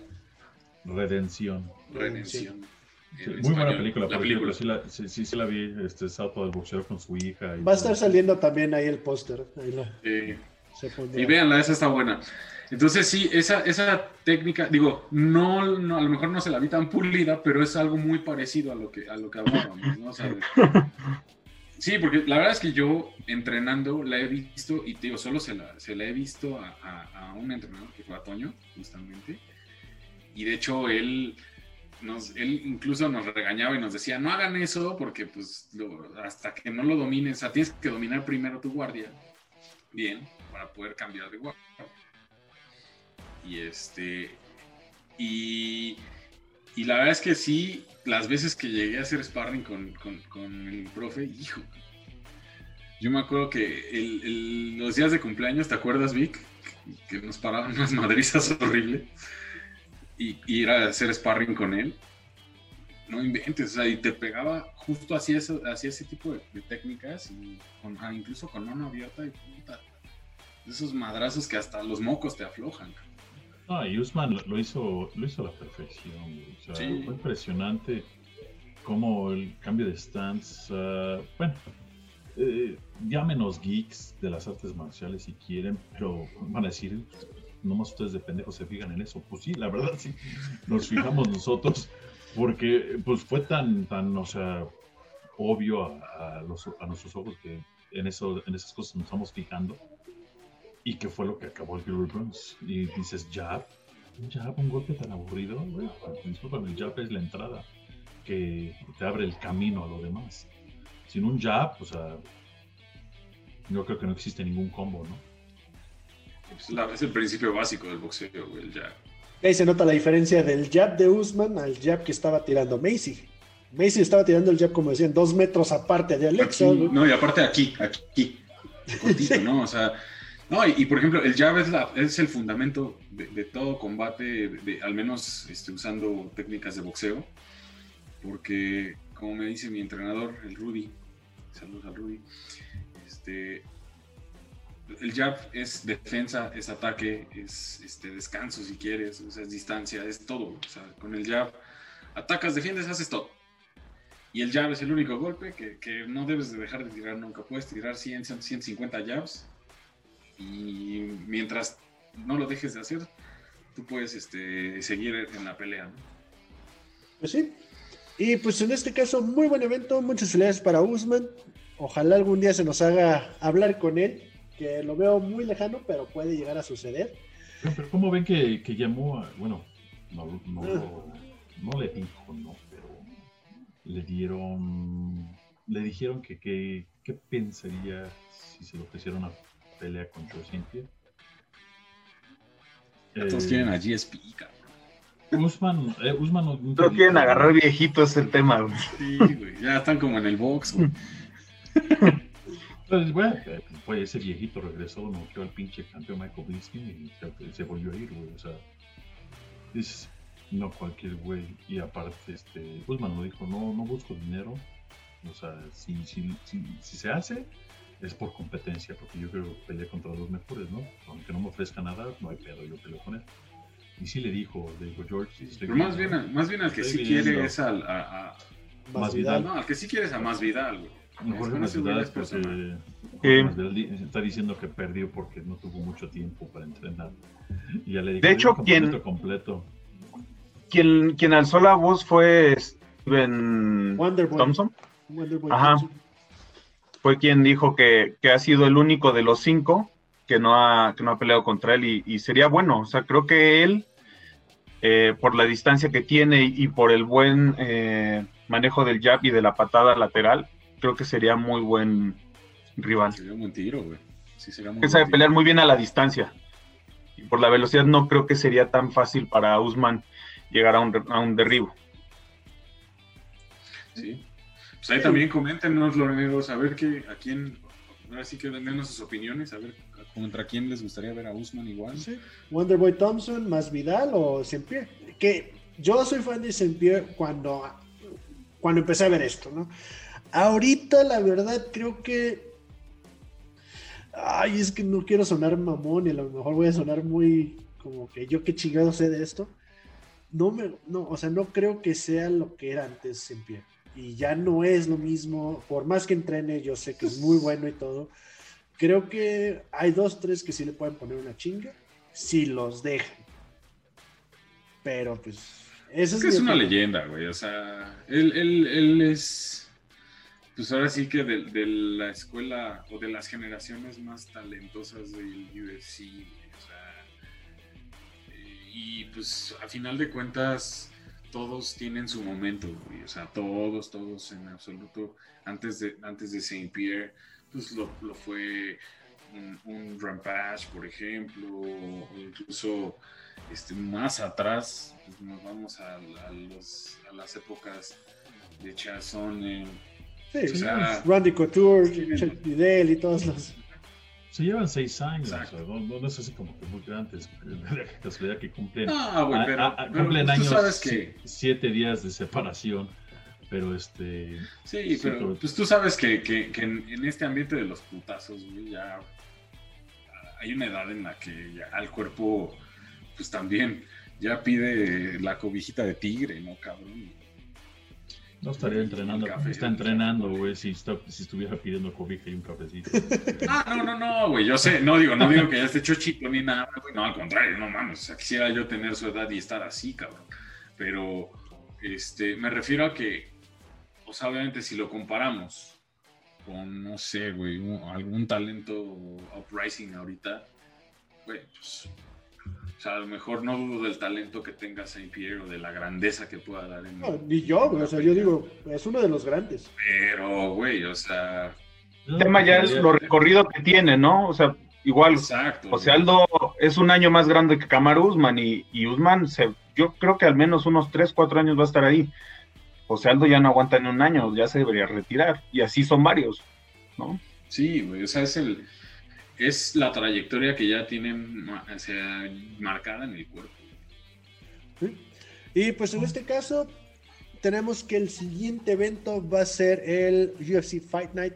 Redención. Redención. muy buena película, la película. Sí, la, sí, sí, la vi, este salto del boxeo con su hija. Va a estar saliendo también ahí el póster. y véanla, esa está buena. Entonces sí, esa, esa técnica, digo, no, no, a lo mejor no se la vi tan pulida, pero es algo muy parecido a lo que, a lo que hablábamos, ¿no? Sí, porque la verdad es que yo entrenando la he visto, y te digo, solo se la, he visto a, un entrenador que fue a Toño, justamente. Y de hecho, él, nos, él incluso nos regañaba y nos decía, no hagan eso porque pues hasta que no lo domines, o sea, tienes que dominar primero tu guardia, bien, para poder cambiar de guardia. Y este, y la verdad es que sí, las veces que llegué a hacer sparring con, con, el profe, hijo. Yo me acuerdo que los días de cumpleaños, ¿te acuerdas, Vic? Que nos paraban unas madrizas horribles. Y, ir a hacer sparring con él. No inventes, o sea, y te pegaba justo hacia, eso, hacia ese tipo de, técnicas, y ah, incluso con mano abierta y puta. Esos madrazos que hasta los mocos te aflojan. No, y Usman lo, hizo, lo hizo a la perfección. Fue impresionante cómo el cambio de stance. Uh, bueno, eh, llámenos geeks de las artes marciales si quieren, pero van a decir, nomás ustedes de pendejos se fijan en eso. Pues sí, la verdad sí, nos fijamos nosotros, porque pues fue tan, tan, o sea, obvio a, los, a nuestros ojos que en, eso, en esas cosas nos estamos fijando y que fue lo que acabó el Girl Bronze. Y dices, jab, un jab, un golpe tan aburrido, güey. el jab es la entrada que te abre el camino a lo demás. Sin un jab, o sea, yo creo que no existe ningún combo, ¿no? Es, el principio básico del boxeo, el jab. Ahí se nota la diferencia del jab de Usman al jab que estaba tirando Macy. Macy estaba tirando el jab, como decían, dos metros aparte de Alexa. no, y aparte aquí, aquí, cortito, ¿no? O sea, no, y, por ejemplo, el jab es, el fundamento de, todo combate, de, al menos este, usando técnicas de boxeo, porque, como me dice mi entrenador, el Rudy, saludos al Rudy, este, el jab es defensa, es ataque, es este, descanso si quieres, es distancia, es todo. O sea, con el jab atacas, defiendes, haces todo. Y el jab es el único golpe que, que no debes de dejar de tirar nunca. Puedes tirar 100, 150 jabs y mientras no lo dejes de hacer, tú puedes este, seguir en la pelea. ¿no? Pues sí. Y pues en este caso, muy buen evento. Muchas felicidades para Usman. Ojalá algún día se nos haga hablar con él, que lo veo muy lejano, pero puede llegar a suceder. Pero ¿cómo ven que, que llamó a, bueno, no, no, lo- no le dijo, no, pero le dieron, le dijeron que, qué pensaría si se le ofreciera una pelea con. Ya todos Eh, quieren a GSP, cabrón. Usman, eh, Usman no- No quieren agarrar viejito es el tema, güey. Sí, güey, ya están como en el box, güey. Pues, bueno, ese viejito regresó, noqueó al pinche campeón Michael Bisping y se, se volvió a ir, güey. O sea, es no cualquier güey. Y aparte, este, Usman lo dijo, no, no busco dinero. O sea, si, si, si, si se hace, es por competencia, porque yo quiero pelear contra los mejores, ¿no? Aunque no me ofrezca nada, no hay pedo, yo peleo con él. Y sí le dijo, le dijo George, sí, estoy Pero más bien, al- más bien al que sí quiere es al, a, a- Más Vidal. no, al que sí quiere es a más Vidal, güey. Mejor Con que ese güey Masvidal es personal. porque Sí. Masvidal di- está diciendo que perdió porque no tuvo mucho tiempo para entrenar. Y ya le dijo, De hecho, "Yo quien- completo, completo. Quien, quien alzó la voz fue Steven Wonderboy. Thompson. Wonderboy Ajá. Thompson. Fue quien dijo que, que ha sido el único de los cinco que no ha, que no ha peleado contra él y, y sería bueno. O sea, creo que él, eh, por la distancia que tiene y, y por el buen eh, manejo del jab y de la patada lateral, creo que sería muy buen rival. Sería un buen tiro, güey. Sí, sería muy Que sabe pelear muy bien a la distancia. Y por la velocidad no creo que sería tan fácil para Usman llegar a un, a un derribo. Sí. Pues ahí también coméntenos, amigos, a ver qué, a quién, ahora sí que denos sus opiniones, a ver contra quién les gustaría ver a Usman igual. Sí. Wonderboy Thompson, más Vidal o Pierre. Que yo soy fan de Pierre cuando, cuando empecé a ver esto, ¿no? Ahorita, la verdad, creo que. Ay, es que no quiero sonar mamón y a lo mejor voy a sonar muy como que yo qué chingado sé de esto. No me, no, o sea, no creo que sea lo que era antes Pierre. Y ya no es lo mismo, por más que entrene, yo sé que es muy bueno y todo. Creo que hay dos, tres que sí le pueden poner una chinga, si los dejan. Pero pues, esa Es que es una opinión. leyenda, güey. O sea, él, él, él es. Pues ahora sí que de, de la escuela o de las generaciones más talentosas del UFC, o sea. Y pues a final de cuentas, todos tienen su momento, güey. O sea, todos, todos en absoluto. Antes de, antes de Saint Pierre, pues lo, lo fue un, un Rampage, por ejemplo, o incluso este, más atrás, pues nos vamos a, a los- a las épocas de Chazón. Sí, o sea, Randy Couture, Chuck Liddell y todos los. Se llevan seis años, o sea, no, no- no es así como que muy grandes. De casualidad que cumplen, No, a- pero, a- a- pero cumplen tú años sabes que. siete días de separación. Pero este. Sí, Sí, pero pero- pues tú sabes que, que- que en, en este ambiente de los putazos, güey, ya hay una edad en la que ya el cuerpo, pues también ya pide la cobijita de tigre, ¿no, cabrón? No estaría entrenando. Está entrenando, güey, si, está- si estuviera pidiendo cobija y un cafecito. Ah, no, no, no, güey, yo sé, no digo, no digo que ya esté chochito ni nada, güey, no, al contrario, no mames, o sea, quisiera yo tener su edad y estar así, cabrón, pero, este, me refiero a que, o sea, obviamente si lo comparamos con, no sé, güey, algún talento uprising ahorita, güey, pues, o sea, a lo mejor no dudo del talento que tenga Saint Pierre o de la grandeza que pueda dar en... No, ni yo, güey, o sea, yo digo, es uno de los grandes. Pero, güey, o sea, El tema ya es lo recorrido que tiene, ¿no? O sea, igual, exacto. o sea, Aldo es un año más grande que Kamaru Usman y, y Usman, se, yo creo que al menos unos 3, 4 años va a estar ahí. O sea, Aldo ya no aguanta ni un año, ya se debería retirar. Y así son varios, ¿no? Sí, güey, o sea, es el es la trayectoria que ya tienen marcada en el cuerpo. Y pues en este caso, tenemos que el siguiente evento va a ser el UFC Fight Night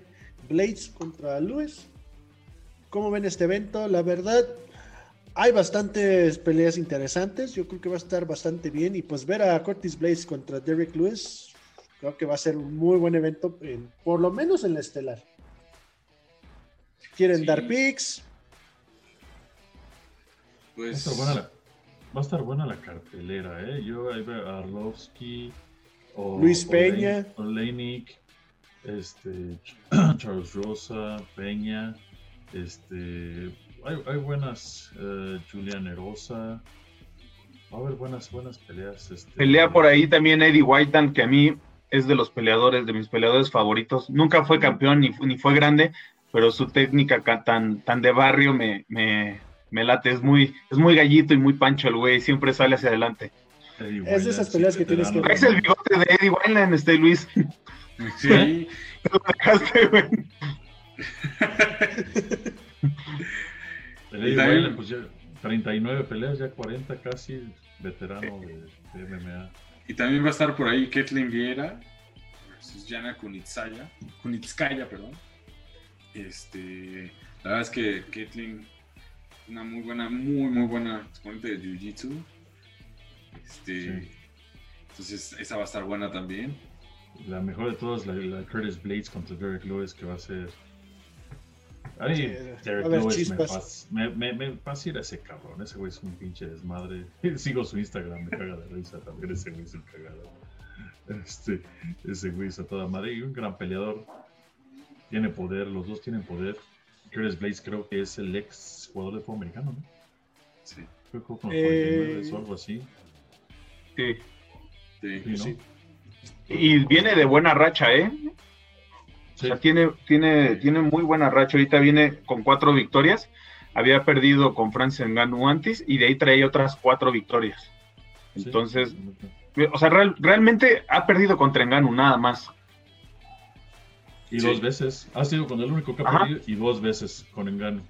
Blades contra Lewis. ¿Cómo ven este evento? La verdad, hay bastantes peleas interesantes. Yo creo que va a estar bastante bien. Y pues ver a Curtis Blades contra Derek Lewis, Creo que va a ser un muy buen evento, en- por lo menos en la estelar. ¿Quieren Sí. dar picks? Va a Pues estar buena la, va a estar buena la cartelera, ¿eh? Yo ahí veo a Arlovsky, o, Luis o Peña. Oleinik, este, Charles Rosa, Peña, este, hay, hay buenas, eh, Julian Erosa, va a haber buenas, buenas peleas. Este, Pelea por ahí también Eddie Whiteman, que a mí es de los peleadores, de mis peleadores favoritos. Nunca fue campeón ni, ni fue grande, pero su técnica ca- tan, tan de barrio me, me, me late. Es muy, es muy gallito y muy pancho el güey, siempre sale hacia adelante. Es de esas peleas sí, que tienes que. Es el bigote de Eddie Wineland, este Luis. sí, Lo dejaste, güey. El Eddie Wineland, pues ya 39 peleas, ya 40 casi, veterano de, de MMA. y también va a estar por ahí Kathleen Vieira versus Jana Kunitskaya, Kunitskaya, perdón. Este, la verdad es que Kathleen una muy buena, muy muy buena exponente de Jiu-Jitsu. Este, Sí. entonces esa va a estar buena también. La mejor de todas, la, la Curtis Blades contra Derek Lewis, que va a ser. Ay, Sí, Derek haber Lewis me, fas- me, me, me fascina ese cabrón. Ese güey es un pinche desmadre. Sigo su Instagram, me caga de risa también. Ese güey es un cagado. Este, ese güey es a toda madre. Y un gran peleador. Tiene poder, los dos tienen poder. Curtis Blades creo que es el ex jugador de fútbol americano, ¿no? Sí, Creo que con Eh, 49 o algo así. Sí. sí. Sí, ¿no? sí. Y viene de buena racha, ¿eh? O Sí. sea, tiene, tiene, tiene muy buena racha. Ahorita viene con cuatro victorias. Había perdido con Francis Ngannou antes y de ahí traía otras cuatro victorias. Sí. Entonces, o sea, real- realmente ha perdido contra Ngannou nada más. Y Sí. dos veces. Ha sido con el único que ha perdido y dos veces con Engano.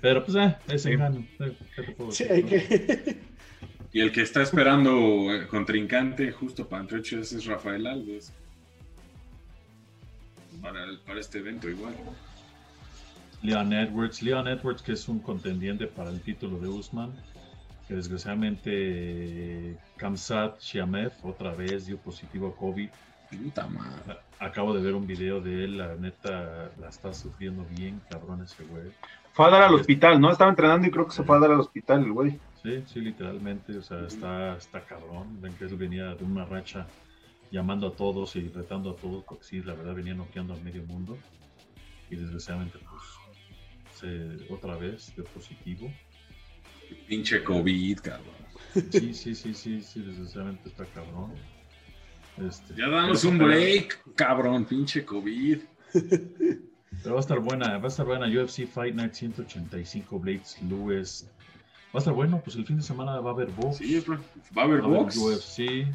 Pero pues, eh, es Sí. Engano. Eh. Y el que está esperando eh, contrincante justo para entre ocho es Rafael Alves. Para, el- para este evento igual. Leon Edwards. Leon Edwards, que es un contendiente para el título de Usman. Que desgraciadamente Kamsat Shiamev otra vez dio positivo a COVID. Puta madre. Acabo de ver un video de él, la neta la está sufriendo bien, cabrón ese güey. Fue a dar al hospital, ¿no? Estaba entrenando y creo que se fue a dar al hospital el güey. Sí, sí, literalmente, o sea, está, está cabrón. Ven que él venía de una racha llamando a todos y retando a todos, porque sí, la verdad venía noqueando al medio mundo. Y desgraciadamente, pues, se, otra vez dio positivo. Pinche COVID, cabrón. Sí, sí, sí, sí, sí, desgraciadamente está cabrón. Este, Ya pero- un break, cabrón, pinche COVID. Pero va a estar buena, va a estar buena. UFC Fight Night 185 Blades Lewis. Va a estar bueno, pues el fin de semana va a haber box. Sí, va a haber va haber box. UFC.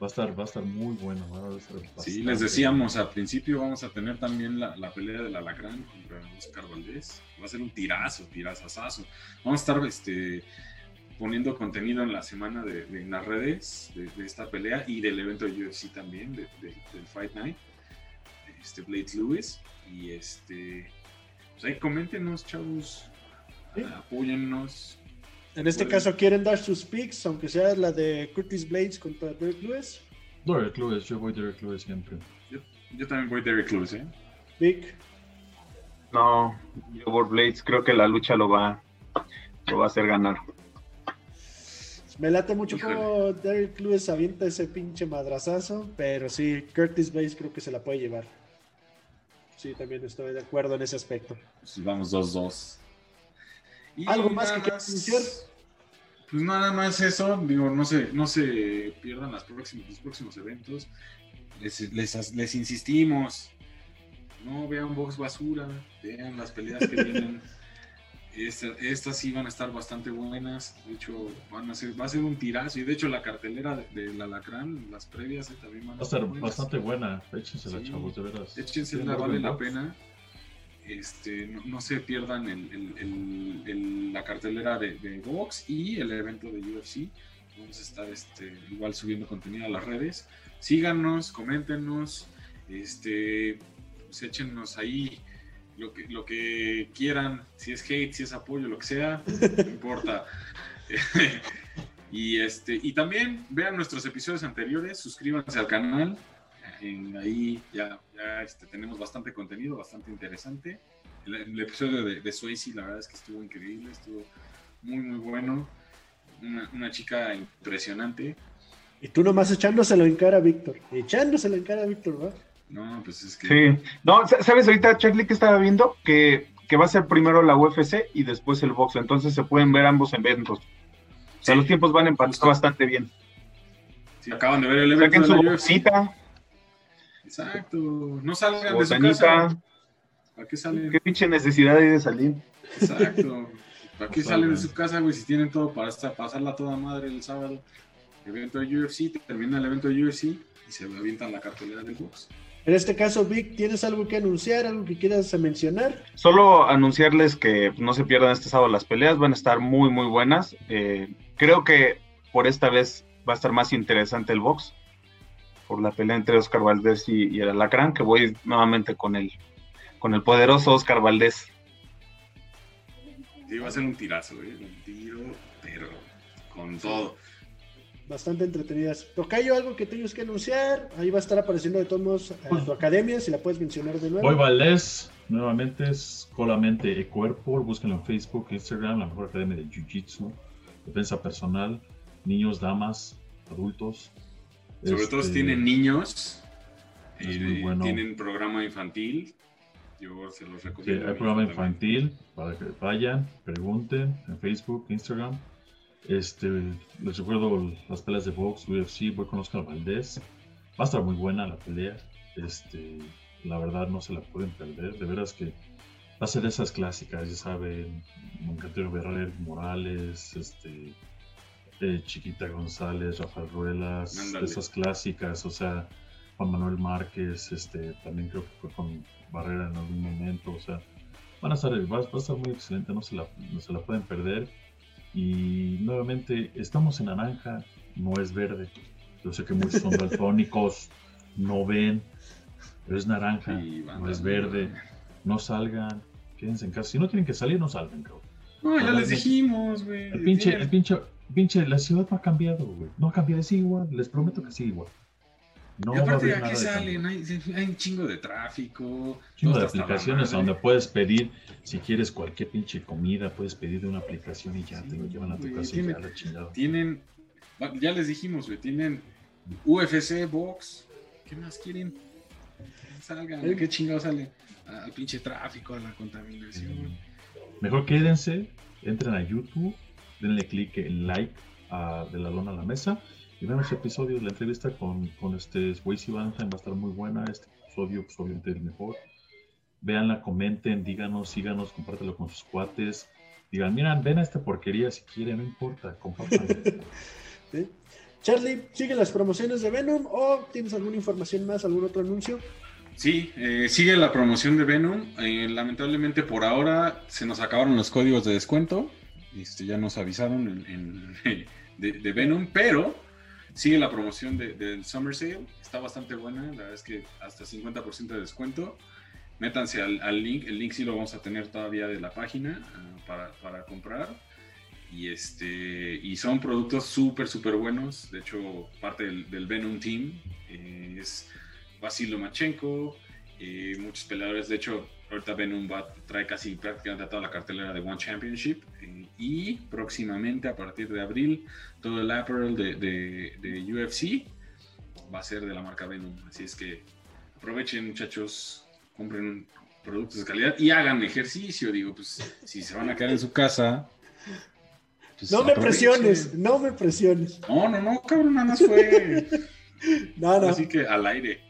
Va a estar, va a estar muy bueno. va a estar Sí, les decíamos al principio, vamos a tener también la, la pelea del Alacrán contra Oscar Valdés. Va a ser un tirazo, tirazazazo. Vamos a estar este, poniendo contenido en la semana de, de- en las redes de, de esta pelea y del evento de UFC también, de- de- del Fight Night. Este, Blades Lewis. Y este, pues ahí coméntenos, chavos. Sí. Apóyennos. En este Bueno. caso, ¿quieren dar sus picks? Aunque sea la de Curtis Blades contra Derek Lewis. Derek Lewis, yo voy Derek Lewis siempre. Yo también voy Derek Lewis, ¿eh? Vic. No, yo por Blades creo que la lucha lo va, lo va a hacer ganar. Me late mucho Híjole. como Derek Lewis avienta ese pinche madrazazo, pero sí, Curtis Blades creo que se la puede llevar. Sí, también estoy de acuerdo en ese aspecto. Pues vamos 2-2. Y ¿Algo más que quieras anunciar? Pues nada más eso, digo, no se, no se pierdan las próximas, los próximos eventos. Les, les, les insistimos, no vean box basura, vean las peleas que vienen. Esta- estas sí van a estar bastante buenas, de hecho van a ser, va a ser un tirazo y de hecho la cartelera de- del Alacrán, las previas eh, también van Va a estar buenas. bastante buena. Échensela, Sí. chavos, de veras. Échensela, Tienen vale la pena. Este, no, no se pierdan el, el- el- el- la cartelera de, de Vox y el evento de UFC. Vamos a estar este, igual subiendo contenido a las redes. Síganos, coméntenos, este, pues échennos ahí lo que, lo que quieran, si es hate, si es apoyo, lo que sea, no importa. y, este, y también vean nuestros episodios anteriores, suscríbanse al canal, ahí ya, ya este, tenemos bastante contenido, bastante interesante. El, episodio de, de Swayze, la verdad es que estuvo increíble, estuvo muy, muy bueno. Una, una chica impresionante. Y tú nomás echándoselo en cara a Víctor. Echándoselo en cara a Víctor, ¿verdad? No, pues es que. Sí. No, ¿sabes ahorita, Charlie, que estaba viendo? Que, que va a ser primero la UFC y después el box. Entonces se pueden ver ambos eventos. O sea, los tiempos van empatados bastante bien. Sí, acaban de ver el evento de la UFC. Exacto. No salgan de su casa. ¿Para qué salen? ¿Qué pinche necesidad hay de salir? Exacto. ¿Para qué salen de su casa, güey? Si tienen todo para pasarla toda madre el sábado. Evento de UFC, termina el evento de UFC y se avientan la cartelera del box. En este caso, Vic, ¿tienes algo que anunciar, algo que quieras mencionar? Solo anunciarles que no se pierdan este sábado las peleas, van a estar muy, muy buenas. Eh, creo que por esta vez va a estar más interesante el box, por la pelea entre Oscar Valdés y, el Alacrán, que voy nuevamente con el, con el poderoso Oscar Valdés. Sí, va a ser un tirazo, un tiro, pero con todo bastante entretenidas. Tocayo, algo que tengas que anunciar. Ahí va a estar apareciendo de todos modos en tu academia, si la puedes mencionar de nuevo. Voy Valdés, nuevamente es solamente Ecuerpo, búsquenlo en Facebook, Instagram, la mejor academia de Jiu-Jitsu, defensa personal, niños, damas, adultos. Sobre todo si este, tienen niños, y tienen programa infantil, yo se los recomiendo. Sí, hay programa infantil para que vayan, pregunten en Facebook, Instagram. Este, les recuerdo las peleas de box, UFC, voy con Oscar Valdés. Va a estar muy buena la pelea. Este, la verdad no se la pueden perder. De veras que va a ser esas clásicas, ya saben, Moncatero Berrer Morales, este, eh, Chiquita González, Rafael Ruelas, esas clásicas, o sea, Juan Manuel Márquez, este, también creo que fue con Barrera en algún momento, o sea, van a estar, va, a estar muy excelente, no se la, no se la pueden perder. Y nuevamente, estamos en naranja, no es verde. Yo sé que muchos son daltónicos, no ven, pero es naranja, no es verde. No salgan, quédense en casa. Si no tienen que salir, no salgan, cabrón. No, ya les dijimos, güey. El pinche, el pinche, pinche, la ciudad no ha cambiado, güey. No ha cambiado, es igual, les prometo que sí, igual. No y aparte de aquí salen, hay, hay, un chingo de tráfico. Chingo de aplicaciones donde puedes pedir, si quieres cualquier pinche comida, puedes pedir de una aplicación y ya te lo llevan a tu casa y ya la chingada. Tienen, ya les dijimos, güey, tienen UFC, Box, ¿qué más quieren? Salgan, ¿qué chingado sale? Al pinche tráfico, a la contaminación. Mejor quédense, entren a YouTube, denle clic en like a, de la lona a la mesa y vean ese episodio de la entrevista con, con este Swayze Valentine, va a estar muy buena. Este episodio, pues obviamente el mejor. Véanla, comenten, díganos, síganos, compártelo con sus cuates. Digan, miran, ven a esta porquería si quieren, no importa, compártanlo. Charlie, ¿sigue las promociones de Venom o tienes alguna información más, algún otro anuncio? Sí, eh, sigue la promoción de Venom. Eh, lamentablemente por ahora se nos acabaron los códigos de descuento. Este, ya nos avisaron en, de, Venom, pero Sigue la promoción del Summer Sale, está bastante buena, la verdad es que hasta 50% de descuento. Métanse al, link, el link sí lo vamos a tener todavía de la página ah, para, comprar. Y, este, y son productos súper, súper buenos. De hecho, parte del, Venom Team eh, es Basil Lomachenko, eh, muchos peleadores. De hecho, ahorita Venom va, trae casi prácticamente toda la cartelera de One Championship. Eh, y próximamente, a partir de abril, todo el apparel de, de, UFC va a ser de la marca Venom. Así es que aprovechen, muchachos, compren productos de calidad y hagan ejercicio. Digo, pues si se van a quedar en su casa. Pues, no me presiones, no me presiones. No, no, no, cabrón, nada más fue. no, no. Así que al aire.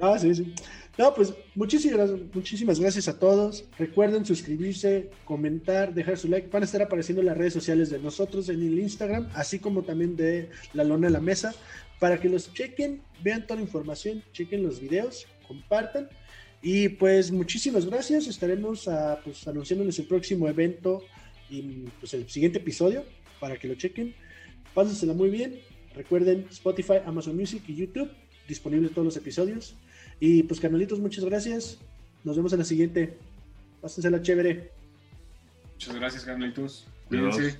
Ah, sí, sí. No, pues muchísimas, muchísimas gracias a todos. Recuerden suscribirse, comentar, dejar su like. Van a estar apareciendo las redes sociales de nosotros en el Instagram, así como también de La Lona de la Mesa, para que los chequen, vean toda la información, chequen los videos, compartan. Y pues muchísimas gracias. Estaremos a, ah, pues, anunciándoles el próximo evento y pues el siguiente episodio para que lo chequen. Pásensela muy bien. Recuerden Spotify, Amazon Music y YouTube, disponibles todos los episodios. Y pues, carnalitos, muchas gracias. Nos vemos en la siguiente. Pásensela chévere. Muchas gracias, carnalitos. Cuídense.